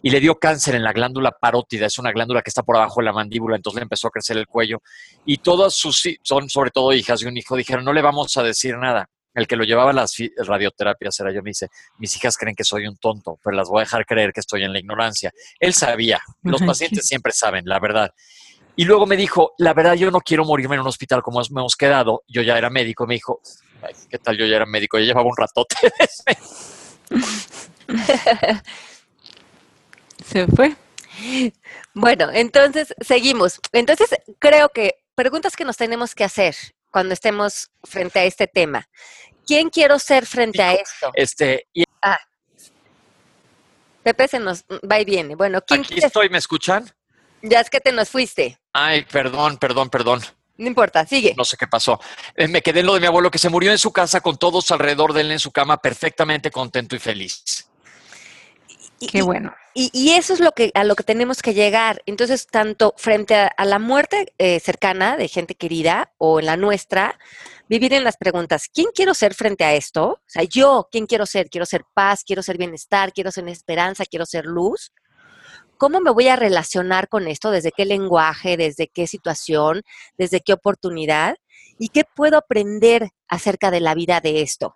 Y le dio cáncer en la glándula parótida, es una glándula que está por abajo de la mandíbula, entonces le empezó a crecer el cuello. Y todas sus, son sobre todo hijas y un hijo, dijeron, no le vamos a decir nada el que lo llevaba a las radioterapias era yo, me dice, mis hijas creen que soy un tonto, pero las voy a dejar creer que estoy en la ignorancia. Él sabía, los pacientes siempre saben, la verdad. Y luego me dijo, la verdad yo no quiero morirme en un hospital como hemos quedado. Yo ya era médico. Me dijo, ¿qué tal? Yo ya era médico. Yo llevaba un ratote. Se fue. Bueno, entonces seguimos. Entonces creo que preguntas que nos tenemos que hacer cuando estemos frente a este tema. ¿Quién quiero ser frente a esto? Este. Ah. Pepe se nos va y viene. Bueno, ¿quién Aquí estoy, ¿me escuchan? Ya es que te nos fuiste. Ay, perdón, perdón, perdón. No importa, sigue. No sé qué pasó. Eh, me quedé en lo de mi abuelo que se murió en su casa con todos alrededor de él en su cama, perfectamente contento y feliz. Qué bueno. Y, eso es lo que, a lo que tenemos que llegar. Entonces, tanto frente a, la muerte eh, cercana de gente querida o en la nuestra, vivir en las preguntas, ¿quién quiero ser frente a esto? O sea, yo, ¿quién quiero ser? ¿Quiero ser paz? ¿Quiero ser bienestar? ¿Quiero ser esperanza? ¿Quiero ser luz? ¿Cómo me voy a relacionar con esto? ¿Desde qué lenguaje? ¿Desde qué situación? ¿Desde qué oportunidad? ¿Y qué puedo aprender acerca de la vida de esto?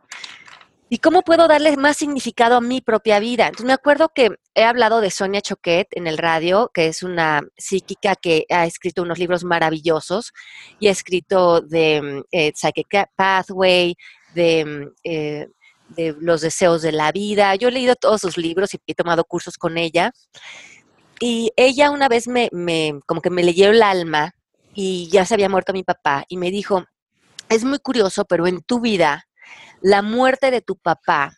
¿Y cómo puedo darle más significado a mi propia vida? Entonces me acuerdo que he hablado de Sonia Choquet en el radio, que es una psíquica que ha escrito unos libros maravillosos y ha escrito de mm, eh, Psychic Pathway, de, mm, eh, de los deseos de la vida. Yo he leído todos sus libros y he tomado cursos con ella. Y ella una vez me, me como que me leyó el alma y ya se había muerto mi papá y me dijo, es muy curioso, pero en tu vida la muerte de tu papá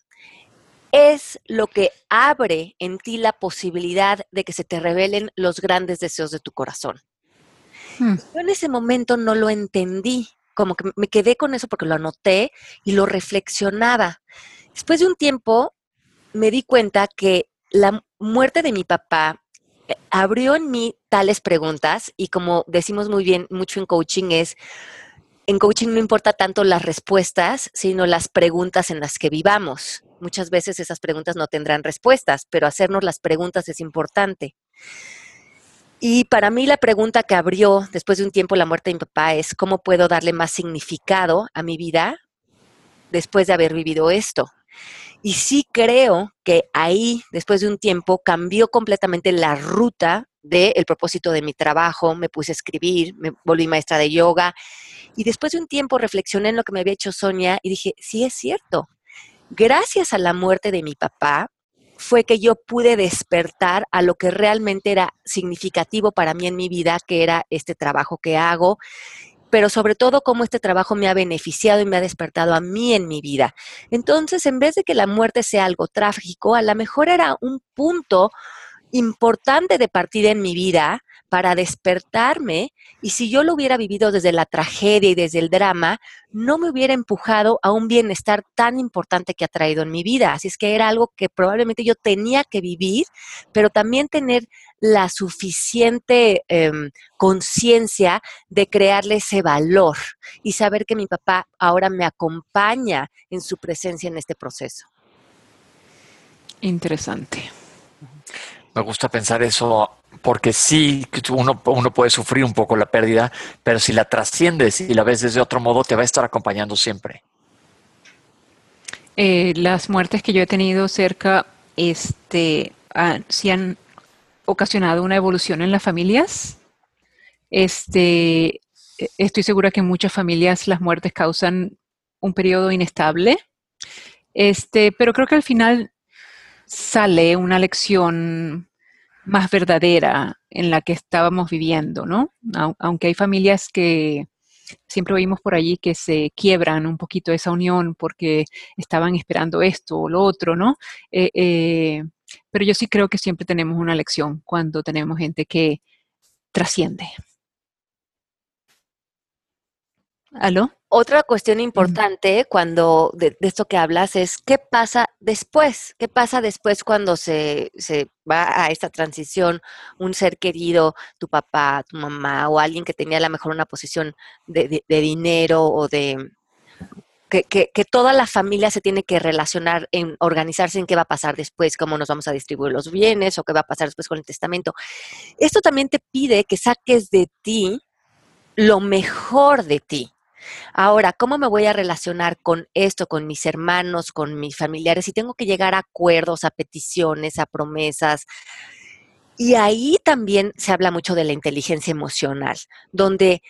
es lo que abre en ti la posibilidad de que se te revelen los grandes deseos de tu corazón. Hmm. Yo en ese momento no lo entendí, como que me quedé con eso porque lo anoté y lo reflexionaba. Después de un tiempo me di cuenta que la muerte de mi papá eh, abrió en mí tales preguntas y como decimos muy bien mucho en coaching es en coaching no importa tanto las respuestas, sino las preguntas en las que vivamos. Muchas veces esas preguntas no tendrán respuestas, pero hacernos las preguntas es importante. Y para mí la pregunta que abrió después de un tiempo la muerte de mi papá es cómo puedo darle más significado a mi vida después de haber vivido esto. Y sí creo que ahí, después de un tiempo, cambió completamente la ruta del propósito de mi trabajo, me puse a escribir, me volví maestra de yoga y después de un tiempo reflexioné en lo que me había hecho Sonia y dije, sí es cierto, gracias a la muerte de mi papá fue que yo pude despertar a lo que realmente era significativo para mí en mi vida, que era este trabajo que hago pero sobre todo cómo este trabajo me ha beneficiado y me ha despertado a mí en mi vida. Entonces, en vez de que la muerte sea algo trágico, a lo mejor era un punto importante de partida en mi vida para despertarme y si yo lo hubiera vivido desde la tragedia y desde el drama, no me hubiera empujado a un bienestar tan importante que ha traído en mi vida. Así es que era algo que probablemente yo tenía que vivir, pero también tener la suficiente em, conciencia de crearle ese valor y saber que mi papá ahora me acompaña en su presencia en este proceso. Interesante. Me gusta pensar eso porque sí, uno, puede sufrir un poco la pérdida, pero si la trasciendes y la ves desde otro modo, te va a estar acompañando siempre. Eh, las muertes que yo he tenido cerca, este, sí han ocasionado una evolución en las familias. Este, estoy segura que en muchas familias las muertes causan un periodo inestable. Este, pero creo que al final sale una lección más verdadera en la que estábamos viviendo, ¿no? Aunque hay familias que siempre oímos por allí que se quiebran un poquito esa unión porque estaban esperando esto o lo otro, ¿no? Eh, eh, pero yo sí creo que siempre tenemos una lección cuando tenemos gente que trasciende. ¿Aló? Otra cuestión importante cuando de, esto que hablas es qué pasa después, qué pasa después cuando se, va a esta transición un ser querido, tu papá, tu mamá o alguien que tenía a lo mejor una posición de, dinero o de, que, que, toda la familia se tiene que relacionar en organizarse en qué va a pasar después, cómo nos vamos a distribuir los bienes o qué va a pasar después con el testamento. Esto también te pide que saques de ti lo mejor de ti. Ahora, ¿cómo me voy a relacionar con esto, con mis hermanos, con mis familiares? Si tengo que llegar a acuerdos, a peticiones, a promesas. Y ahí también se habla mucho de la inteligencia emocional, donde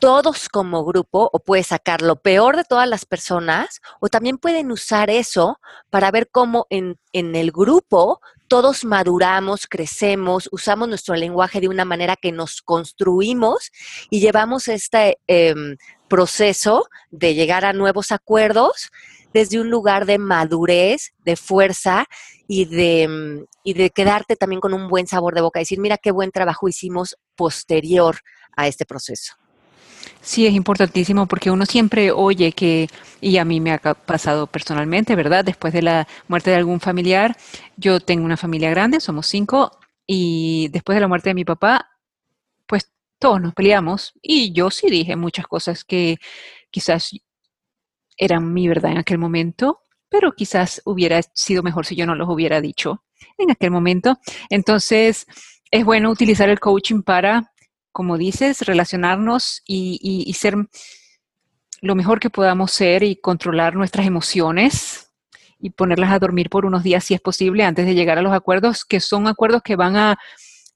todos como grupo o puedes sacar lo peor de todas las personas o también pueden usar eso para ver cómo en, en, el grupo todos maduramos, crecemos, usamos nuestro lenguaje de una manera que nos construimos y llevamos este eh, proceso de llegar a nuevos acuerdos desde un lugar de madurez, de fuerza y de, mm, y de quedarte también con un buen sabor de boca, decir, mira qué buen trabajo hicimos posterior a este proceso. Sí, es importantísimo porque uno siempre oye que, y a mí me ha pasado personalmente, ¿verdad? Después de la muerte de algún familiar, yo tengo una familia grande, somos cinco, y después de la muerte de mi papá, todos nos peleamos y yo sí dije muchas cosas que quizás eran mi verdad en aquel momento, pero quizás hubiera sido mejor si yo no los hubiera dicho en aquel momento. Entonces, es bueno utilizar el coaching para, como dices, relacionarnos y, ser lo mejor que podamos ser y controlar nuestras emociones y ponerlas a dormir por unos días si es posible antes de llegar a los acuerdos, que son acuerdos que van a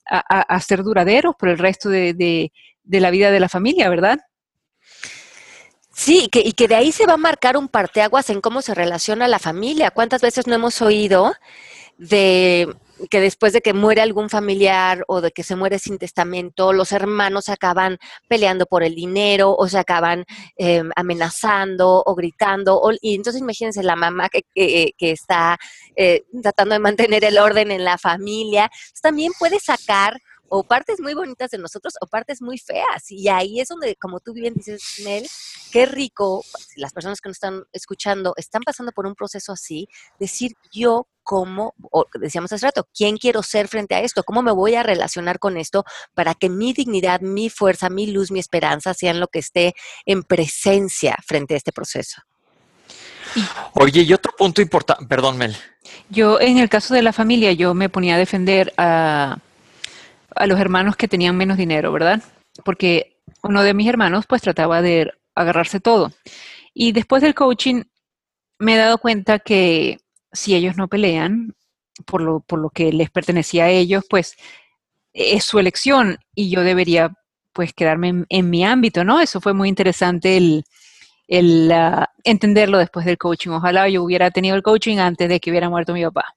a, ser duraderos por el resto de, la vida de la familia, ¿verdad? Sí, que, y que de ahí se va a marcar un parteaguas en cómo se relaciona la familia. ¿Cuántas veces no hemos oído de que después de que muere algún familiar o de que se muere sin testamento, los hermanos acaban peleando por el dinero o se acaban em, amenazando o gritando. y entonces imagínense la mamá que, que, está eh, tratando de mantener el orden en la familia. también puede sacar o partes muy bonitas de nosotros o partes muy feas. Y ahí es donde, como tú bien dices, Mel, qué rico, las personas que nos están escuchando están pasando por un proceso así, decir yo cómo, o decíamos hace rato, quién quiero ser frente a esto, cómo me voy a relacionar con esto para que mi dignidad, mi fuerza, mi luz, mi esperanza sean lo que esté en presencia frente a este proceso. Oye, y otro punto importante, perdón, Mel. Yo, en el caso de la familia, yo me ponía a defender a a los hermanos que tenían menos dinero, ¿verdad? Porque uno de mis hermanos pues trataba de agarrarse todo. Y después del coaching me he dado cuenta que si ellos no pelean por lo, por lo que les pertenecía a ellos, pues es su elección y yo debería pues quedarme en, mi ámbito, ¿no? Eso fue muy interesante el, el ah, entenderlo después del coaching. Ojalá yo hubiera tenido el coaching antes de que hubiera muerto mi papá.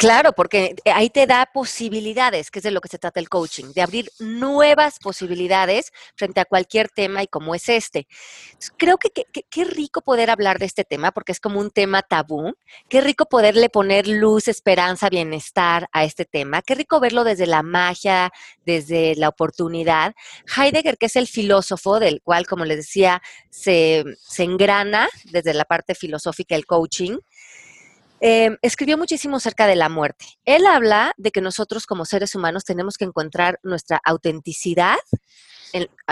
Claro, porque ahí te da posibilidades, que es de lo que se trata el coaching, de abrir nuevas posibilidades frente a cualquier tema y como es este. Creo que qué rico poder hablar de este tema, porque es como un tema tabú. Qué rico poderle poner luz, esperanza, bienestar a este tema. Qué rico verlo desde la magia, desde la oportunidad. Heidegger, que es el filósofo del cual, como les decía, se, se engrana desde la parte filosófica el coaching Em, escribió muchísimo acerca de la muerte. Él habla de que nosotros como seres humanos tenemos que encontrar nuestra autenticidad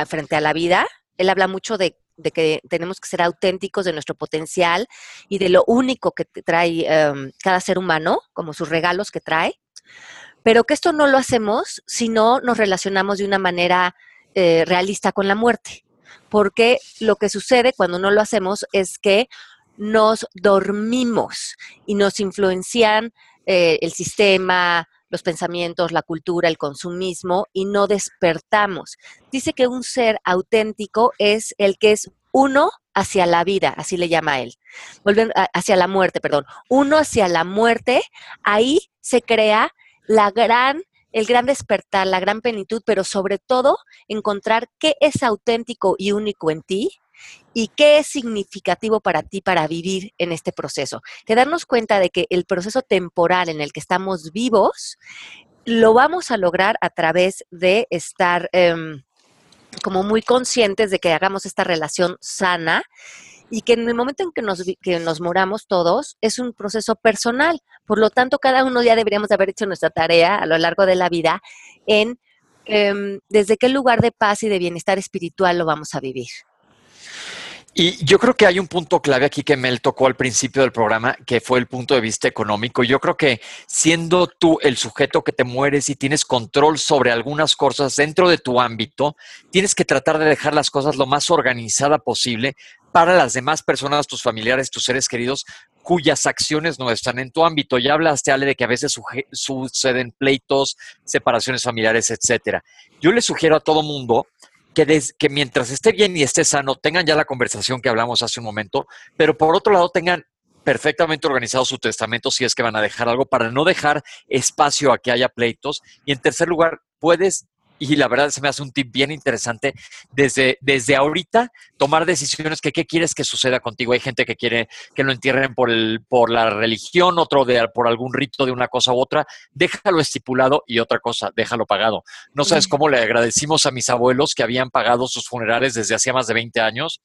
frente a la vida. Él habla mucho de, que tenemos que ser auténticos de nuestro potencial y de lo único que trae em, cada ser humano, como sus regalos que trae, pero que esto no lo hacemos si no nos relacionamos de una manera eh, realista con la muerte. Porque lo que sucede cuando no lo hacemos es que nos dormimos y nos influencian eh, el sistema, los pensamientos, la cultura, el consumismo y no despertamos. Dice que un ser auténtico es el que es uno hacia la vida, así le llama él. Vuelven hacia la muerte, perdón. Uno hacia la muerte, ahí se crea la gran el gran despertar, la gran plenitud, pero sobre todo encontrar qué es auténtico y único en ti y qué es significativo para ti para vivir en este proceso. Que darnos cuenta de que el proceso temporal en el que estamos vivos lo vamos a lograr a través de estar em, como muy conscientes de que hagamos esta relación sana y que en el momento en que nos, que nos moramos todos es un proceso personal. Por lo tanto, cada uno ya deberíamos haber hecho nuestra tarea a lo largo de la vida en em, desde qué lugar de paz y de bienestar espiritual lo vamos a vivir. Y yo creo que hay un punto clave aquí que Mel tocó al principio del programa, que fue el punto de vista económico. Yo creo que siendo tú el sujeto que te mueres y tienes control sobre algunas cosas dentro de tu ámbito, tienes que tratar de dejar las cosas lo más organizada posible para las demás personas, tus familiares, tus seres queridos, cuyas acciones no están en tu ámbito. Ya hablaste, Ale, de que a veces suceden pleitos, separaciones familiares, etcétera. Yo le sugiero a todo mundo que, mientras esté bien y esté sano, tengan ya la conversación que hablamos hace un momento, pero por otro lado tengan perfectamente organizado su testamento si es que van a dejar algo para no dejar espacio a que haya pleitos. Y en tercer lugar, puedes y la verdad se me hace un tip bien interesante desde, desde ahorita tomar decisiones que qué quieres que suceda contigo. Hay gente que quiere que lo entierren por, el, por la religión, otro de, por algún rito de una cosa u otra. Déjalo estipulado y otra cosa, déjalo pagado. No sabes cómo le agradecimos a mis abuelos que habían pagado sus funerales desde hacía más de 20 años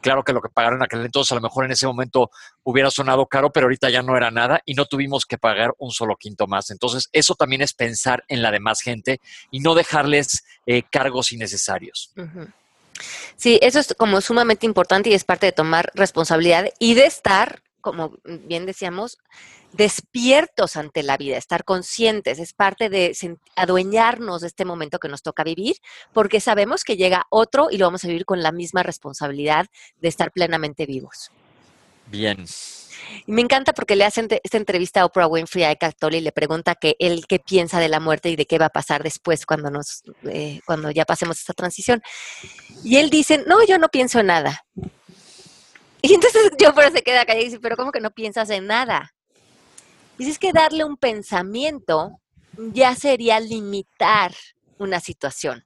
Claro que lo que pagaron en aquel entonces a lo mejor en ese momento hubiera sonado caro, pero ahorita ya no era nada y no tuvimos que pagar un solo quinto más. Entonces, eso también es pensar en la demás gente y no dejarles eh, cargos innecesarios. Sí, eso es como sumamente importante y es parte de tomar responsabilidad y de estar, como bien decíamos, despiertos ante la vida, estar conscientes, es parte de adueñarnos de este momento que nos toca vivir, porque sabemos que llega otro y lo vamos a vivir con la misma responsabilidad de estar plenamente vivos. Bien. Y me encanta porque le hacen esta entrevista a Oprah Winfrey a Eckhart Tolle y le pregunta que él qué piensa de la muerte y de qué va a pasar después cuando nos eh, cuando ya pasemos esta transición. Y él dice, no, yo no pienso en nada. Y entonces yo por eso se queda callado y dice, pero ¿cómo que no piensas en nada? Y es que darle un pensamiento ya sería limitar una situación.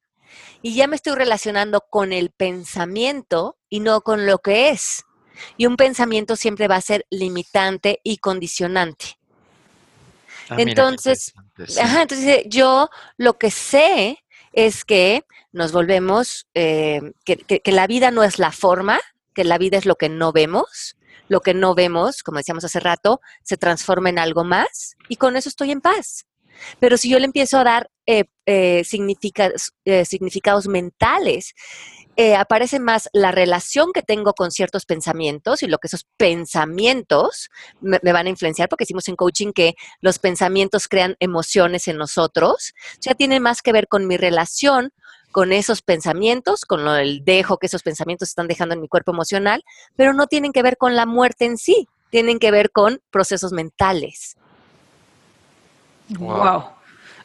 Y ya me estoy relacionando con el pensamiento y no con lo que es. Y un pensamiento siempre va a ser limitante y condicionante. Ah, entonces, entonces, yo lo que sé es que nos volvemos, eh, que la vida no es la forma, que la vida es lo que no vemos, lo que no vemos, como decíamos hace rato, se transforma en algo más y con eso estoy en paz. Pero si yo le empiezo a dar eh, eh, eh, significados mentales, aparece más la relación que tengo con ciertos pensamientos y lo que esos pensamientos me, van a influenciar, porque decimos en coaching que los pensamientos crean emociones en nosotros, ya tiene más que ver con mi relación con esos pensamientos, con lo, el dejo que esos pensamientos están dejando en mi cuerpo emocional, pero no tienen que ver con la muerte en sí, tienen que ver con procesos mentales. Wow.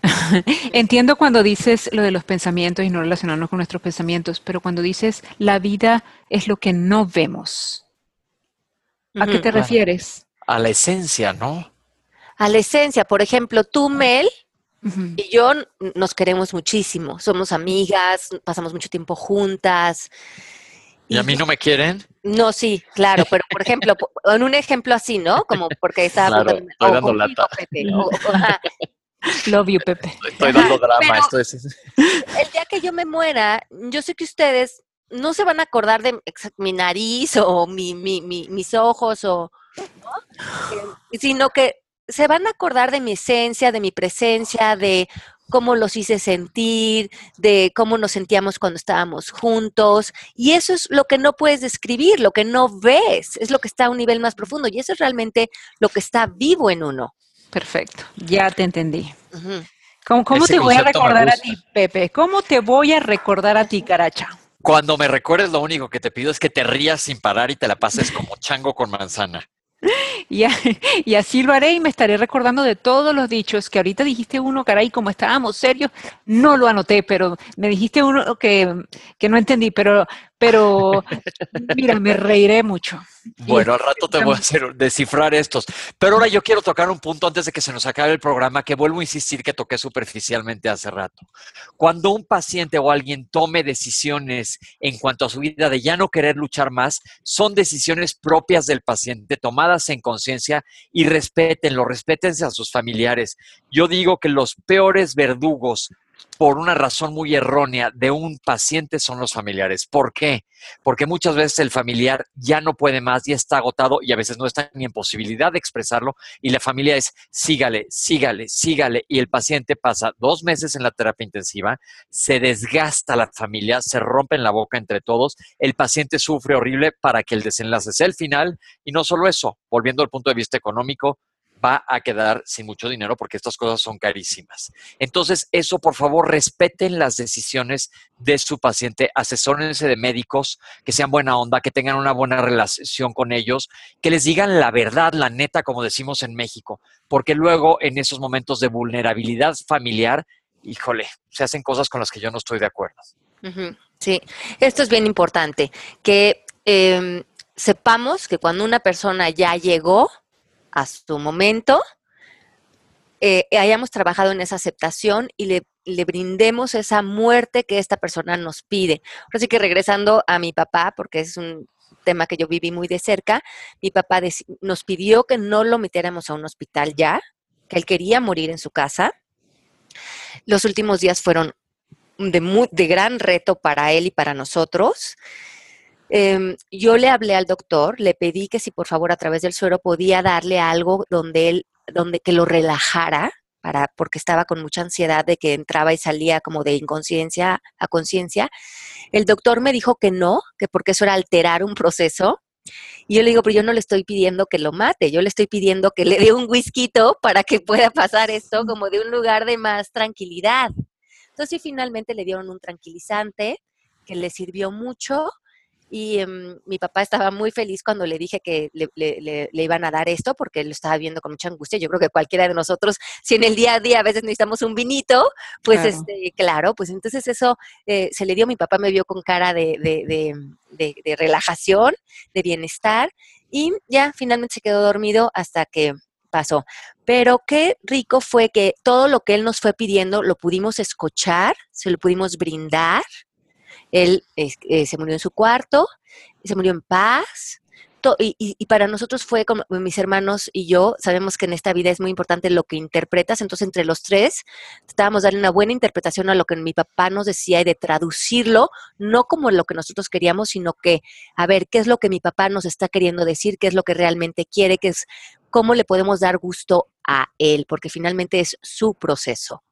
Entiendo cuando dices lo de los pensamientos y no relacionarnos con nuestros pensamientos, pero cuando dices la vida es lo que no vemos, ¿a qué te refieres? A la esencia, ¿no? A la esencia, por ejemplo, tú, Mel, y yo nos queremos muchísimo, somos amigas, pasamos mucho tiempo juntas. ¿Y, a mí no me quieren? No, sí, claro, pero por ejemplo, en un ejemplo así, ¿no? Como porque estaba... Claro, estoy dando lata. Love you, Pepe. Estoy dando drama. esto es... El día que yo me muera, yo sé que ustedes no se van a acordar de mi nariz o mi, mi, mis ojos o... Eh, sino que se van a acordar de mi esencia, de mi presencia, de cómo los hice sentir, de cómo nos sentíamos cuando estábamos juntos. Y eso es lo que no puedes describir, lo que no ves, es lo que está a un nivel más profundo. Y eso es realmente lo que está vivo en uno. Perfecto, ya te entendí. ¿Cómo, te voy a recordar a ti, Pepe? ¿Cómo te voy a recordar a ti, Caracha? Cuando me recuerdes, lo único que te pido es que te rías sin parar y te la pases como chango con manzana. Y, así lo haré y me estaré recordando de todos los dichos que ahorita dijiste uno, caray, como estábamos serios, no lo anoté, pero me dijiste uno que, que no entendí, pero pero mira, me reiré mucho. Bueno, al rato te voy a hacer descifrar estos. Pero ahora yo quiero tocar un punto antes de que se nos acabe el programa que vuelvo a insistir que toqué superficialmente hace rato. Cuando un paciente o alguien tome decisiones en cuanto a su vida de ya no querer luchar más, son decisiones propias del paciente, tomadas en conciencia y respétenlo, respétense a sus familiares. Yo digo que los peores verdugos por una razón muy errónea de un paciente son los familiares. ¿Por qué? Porque muchas veces el familiar ya no puede más, ya está agotado y a veces no está ni en posibilidad de expresarlo y la familia es sígale, sígale, sígale y el paciente pasa dos meses en la terapia intensiva, se desgasta la familia, se rompe en la boca entre todos, el paciente sufre horrible para que el desenlace sea el final y no solo eso, volviendo al punto de vista económico, va a quedar sin mucho dinero porque estas cosas son carísimas. Entonces, eso, por favor, respeten las decisiones de su paciente, asesórense de médicos que sean buena onda, que tengan una buena relación con ellos, que les digan la verdad, la neta, como decimos en México, porque luego en esos momentos de vulnerabilidad familiar, híjole, se hacen cosas con las que yo no estoy de acuerdo. Sí, esto es bien importante, que em, sepamos que cuando una persona ya llegó, a su momento, eh, hayamos trabajado en esa aceptación y le, brindemos esa muerte que esta persona nos pide. Así que regresando a mi papá, porque es un tema que yo viví muy de cerca, mi papá nos pidió que no lo metiéramos a un hospital ya, que él quería morir en su casa. Los últimos días fueron de gran reto para él y para nosotros. Em, yo le hablé al doctor, le pedí que si por favor a través del suero podía darle algo donde él, donde que lo relajara, para, porque estaba con mucha ansiedad de que entraba y salía como de inconsciencia a conciencia. El doctor me dijo que no, que porque eso era alterar un proceso. Y yo le digo, pero yo no le estoy pidiendo que lo mate, yo le estoy pidiendo que le dé un whisky para que pueda pasar esto como de un lugar de más tranquilidad. Entonces finalmente le dieron un tranquilizante que le sirvió mucho y em, mi papá estaba muy feliz cuando le dije que le, iban a dar esto porque él lo estaba viendo con mucha angustia. Yo creo que cualquiera de nosotros, si en el día a día a veces necesitamos un vinito, pues claro, este, claro pues entonces eso eh, se le dio. Mi papá me vio con cara de, de relajación, de bienestar y ya finalmente se quedó dormido hasta que pasó. Pero qué rico fue que todo lo que él nos fue pidiendo lo pudimos escuchar, se lo pudimos brindar él eh, se murió en su cuarto, se murió en paz. Y, para nosotros fue como mis hermanos y yo, sabemos que en esta vida es muy importante lo que interpretas, entonces entre los tres estábamos darle una buena interpretación a lo que mi papá nos decía y de traducirlo, no como lo que nosotros queríamos, sino que, a ver, ¿qué es lo que mi papá nos está queriendo decir? ¿Qué es lo que realmente quiere? ¿Qué es cómo le podemos dar gusto a él? Porque finalmente es su proceso.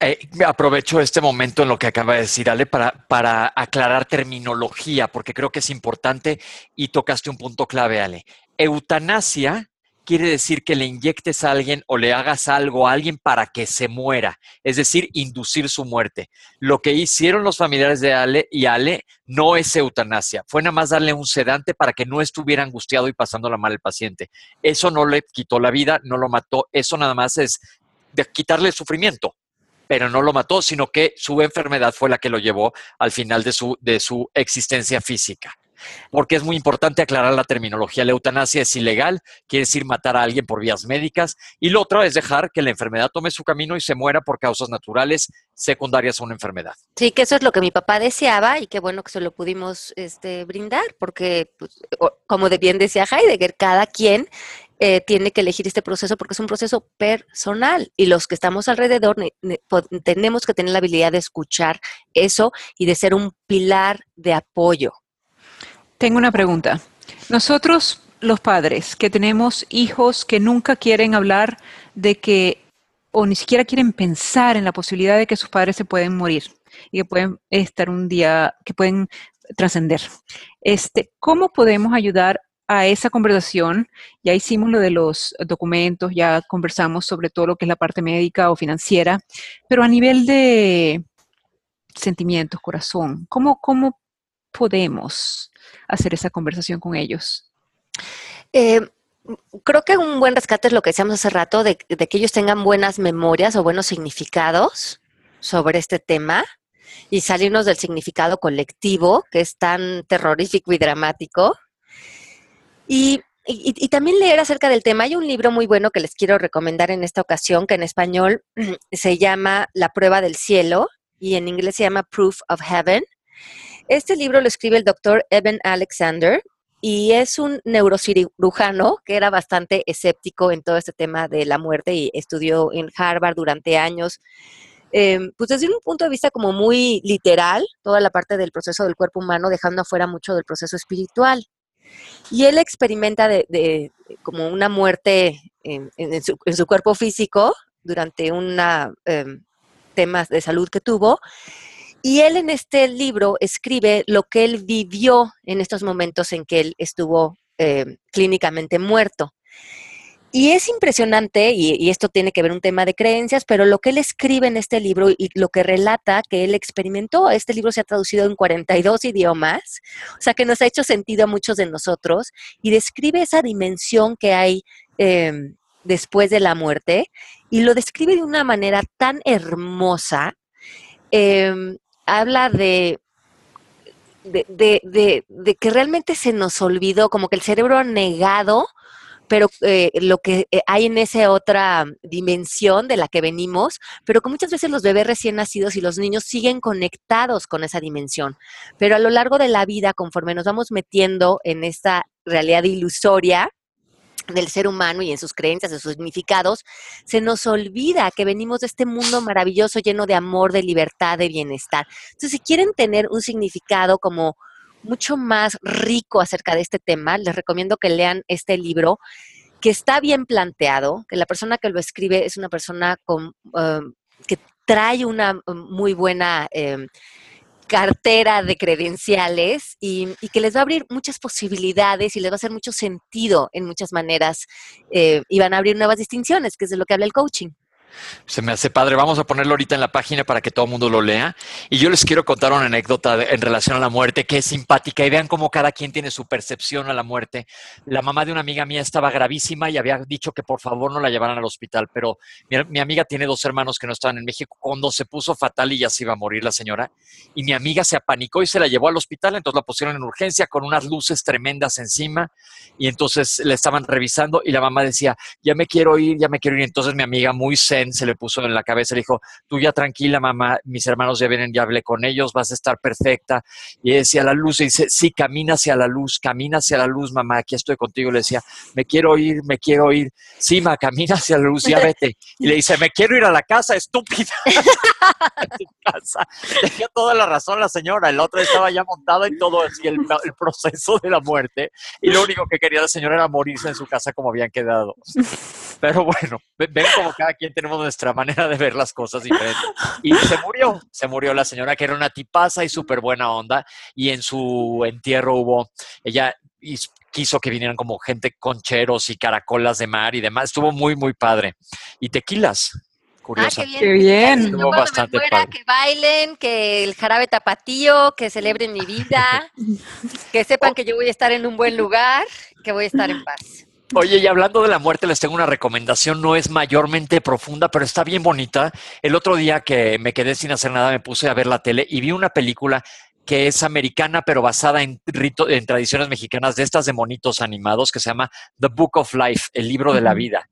Eh, aprovecho este momento en lo que acaba de decir Ale para, para aclarar terminología, porque creo que es importante y tocaste un punto clave, Ale. Eutanasia quiere decir que le inyectes a alguien o le hagas algo a alguien para que se muera, es decir, inducir su muerte. Lo que hicieron los familiares de Ale y Ale no es eutanasia, fue nada más darle un sedante para que no estuviera angustiado y pasándola mal el paciente. Eso no le quitó la vida, no lo mató, eso nada más es de quitarle sufrimiento pero no lo mató, sino que su enfermedad fue la que lo llevó al final de su, de su existencia física. Porque es muy importante aclarar la terminología. La eutanasia es ilegal, quiere decir matar a alguien por vías médicas, y lo otro es dejar que la enfermedad tome su camino y se muera por causas naturales secundarias a una enfermedad. Sí, que eso es lo que mi papá deseaba y qué bueno que se lo pudimos este, brindar, porque, pues, como de bien decía Heidegger, cada quien eh, tiene que elegir este proceso porque es un proceso personal y los que estamos alrededor tenemos que tener la habilidad de escuchar eso y de ser un pilar de apoyo. Tengo una pregunta. Nosotros, los padres, que tenemos hijos que nunca quieren hablar de que o ni siquiera quieren pensar en la posibilidad de que sus padres se pueden morir y que pueden estar un día, que pueden trascender. Este, ¿Cómo podemos ayudar a esa conversación, ya hicimos lo de los documentos, ya conversamos sobre todo lo que es la parte médica o financiera, pero a nivel de sentimientos, corazón, ¿cómo, cómo podemos hacer esa conversación con ellos? Eh, creo que un buen rescate es lo que decíamos hace rato, de, de que ellos tengan buenas memorias o buenos significados sobre este tema y salirnos del significado colectivo, que es tan terrorífico y dramático, y, también leer acerca del tema. Hay un libro muy bueno que les quiero recomendar en esta ocasión, que en español se llama La prueba del cielo y en inglés se llama Proof of Heaven. Este libro lo escribe el doctor Evan Alexander y es un neurocirujano que era bastante escéptico en todo este tema de la muerte y estudió en Harvard durante años em, pues desde un punto de vista como muy literal, toda la parte del proceso del cuerpo humano, dejando afuera mucho del proceso espiritual. Y él experimenta de, como una muerte en, su, cuerpo físico durante un em, tema de salud que tuvo. Y él en este libro escribe lo que él vivió en estos momentos en que él estuvo em, clínicamente muerto. Y es impresionante, y, esto tiene que ver un tema de creencias, pero lo que él escribe en este libro y lo que relata que él experimentó, este libro se ha traducido en 42 idiomas, o sea que nos ha hecho sentido a muchos de nosotros, y describe esa dimensión que hay em, después de la muerte, y lo describe de una manera tan hermosa. Em, habla de de, de, que realmente se nos olvidó, como que el cerebro ha negado pero eh, lo que eh, hay en esa otra dimensión de la que venimos, pero que muchas veces los bebés recién nacidos y los niños siguen conectados con esa dimensión. Pero a lo largo de la vida, conforme nos vamos metiendo en esta realidad ilusoria, del ser humano y en sus creencias, en sus significados, se nos olvida que venimos de este mundo maravilloso lleno de amor, de libertad, de bienestar. Entonces, si quieren tener un significado como mucho más rico acerca de este tema, les recomiendo que lean este libro que está bien planteado, que la persona que lo escribe es una persona con, um, que trae una um, muy buena em, cartera de credenciales y, que les va a abrir muchas posibilidades y les va a hacer mucho sentido en muchas maneras eh, y van a abrir nuevas distinciones, que es de lo que habla el coaching. Se me hace padre. Vamos a ponerlo ahorita en la página para que todo el mundo lo lea. Y yo les quiero contar una anécdota en relación a la muerte que es simpática y vean cómo cada quien tiene su percepción a la muerte. La mamá de una amiga mía estaba gravísima y había dicho que por favor no la llevaran al hospital, pero mi, amiga tiene dos hermanos que no estaban en México. Cuando se puso fatal y ya se iba a morir la señora, y mi amiga se apanicó y se la llevó al hospital, entonces la pusieron en urgencia con unas luces tremendas encima y entonces le estaban revisando y la mamá decía, ya me quiero ir, ya me quiero ir. Entonces mi amiga muy se le puso en la cabeza, le dijo, tú ya tranquila, mamá, mis hermanos ya vienen, ya hablé con ellos, vas a estar perfecta. Y decía la luz, y dice, sí, camina hacia la luz, camina hacia la luz, mamá, aquí estoy contigo. Le decía, me quiero ir, me quiero ir. Sí, ma, camina hacia la luz, ya vete. Y le dice, me quiero ir a la casa, estúpida. a casa. Tenía toda la razón la señora, el otro estaba ya montado en todo el, el proceso de la muerte. Y lo único que quería la señora era morirse en su casa como habían quedado. Pero bueno, ven como cada quien tenemos nuestra manera de ver las cosas diferentes. Y se murió, se murió la señora que era una tipaza y súper buena onda. Y en su entierro hubo, ella quiso que vinieran como gente concheros y caracolas de mar y demás. Estuvo muy, muy padre. Y tequilas. Curioso. Ah, qué bien. Estuvo bastante padre. Que bailen, que el jarabe tapatío, que celebren mi vida, que sepan que yo voy a estar en un buen lugar, que voy a estar en paz. Oye, y hablando de la muerte, les tengo una recomendación, no es mayormente profunda, pero está bien bonita. El otro día que me quedé sin hacer nada, me puse a ver la tele y vi una película que es americana, pero basada en, rito, en tradiciones mexicanas de estas de monitos animados, que se llama The Book of Life, el libro de la vida.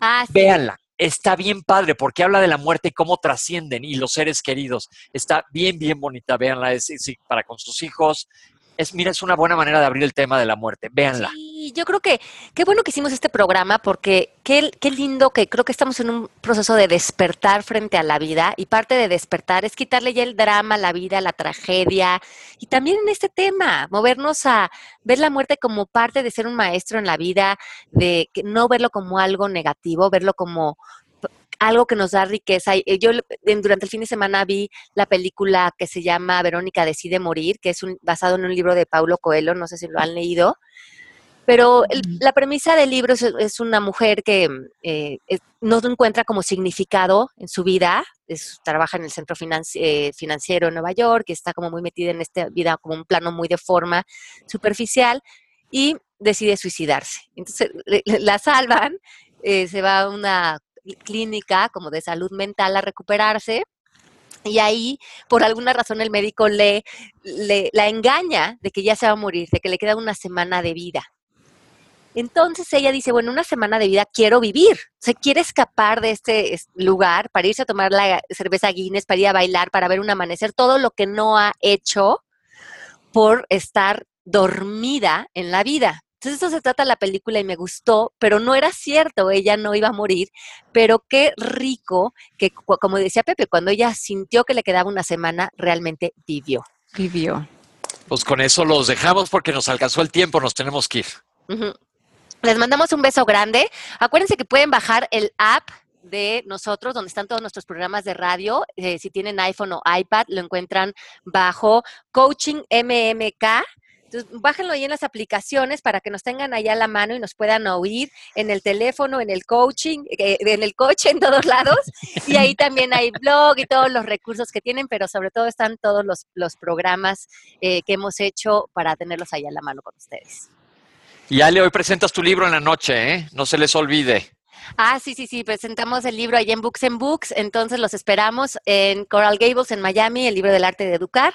Ah, Véanla, está bien padre porque habla de la muerte y cómo trascienden y los seres queridos. Está bien, bien bonita. Véanla, es, para con sus hijos, es, mira, es una buena manera de abrir el tema de la muerte. Véanla. Sí, yo creo que qué bueno que hicimos este programa porque qué, qué lindo que creo que estamos en un proceso de despertar frente a la vida y parte de despertar es quitarle ya el drama, la vida, la tragedia y también en este tema, movernos a ver la muerte como parte de ser un maestro en la vida, de no verlo como algo negativo, verlo como algo que nos da riqueza. Eh, yo durante el fin de semana vi la película que se llama Verónica decide morir, que es un, basado en un libro de Paulo Coelho, no sé si lo han leído. Pero la premisa del libro es, una mujer que eh, no encuentra como significado en su vida, trabaja en el centro eh, financiero en Nueva York, está como muy metida en esta vida como un plano muy de forma superficial y decide suicidarse. Entonces la salvan, se va a una clínica como de salud mental a recuperarse. Y ahí, por alguna razón, el médico le, la engaña de que ya se va a morir, de que le queda una semana de vida. Entonces ella dice, bueno, una semana de vida quiero vivir. Se quiere escapar de este lugar para irse a tomar la cerveza Guinness, para ir a bailar, para ver un amanecer, todo lo que no ha hecho por estar dormida en la vida Entonces eso se trata la película y me gustó, pero no era cierto, ella no iba a morir, pero qué rico que, como decía Pepe, cuando ella sintió que le quedaba una semana, realmente vivió. Vivió. Pues con eso los dejamos porque nos alcanzó el tiempo, nos tenemos que ir. Les mandamos un beso grande. Acuérdense que pueden bajar el app de nosotros, donde están todos nuestros programas de radio. Eh, si tienen iPhone o iPad, lo encuentran bajo Coaching MMK. Entonces, bájenlo ahí en las aplicaciones para que nos tengan allá a la mano y nos puedan oír en el teléfono, en el coaching, eh, en el coche, en todos lados. Y ahí también hay blog y todos los recursos que tienen, pero sobre todo están todos los, los programas eh, que hemos hecho para tenerlos ahí a la mano con ustedes. Y Ale, hoy presentas tu libro en la noche, ¿eh? No se les olvide. Ah, sí, sí, sí, presentamos el libro allá en Books and Books, entonces los esperamos en Coral Gables, en Miami, el libro del arte de educar.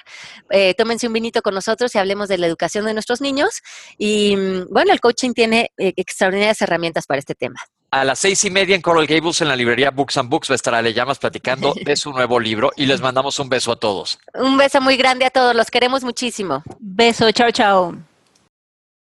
Eh, tómense un vinito con nosotros y hablemos de la educación de nuestros niños. Y mm, bueno, el coaching tiene eh, extraordinarias herramientas para este tema. A las seis y media en Coral Gables, en la librería Books and Books, va a estar Ale Llamas platicando de su nuevo libro y les mandamos un beso a todos. Un beso muy grande a todos, los queremos muchísimo. Beso, chao, chao.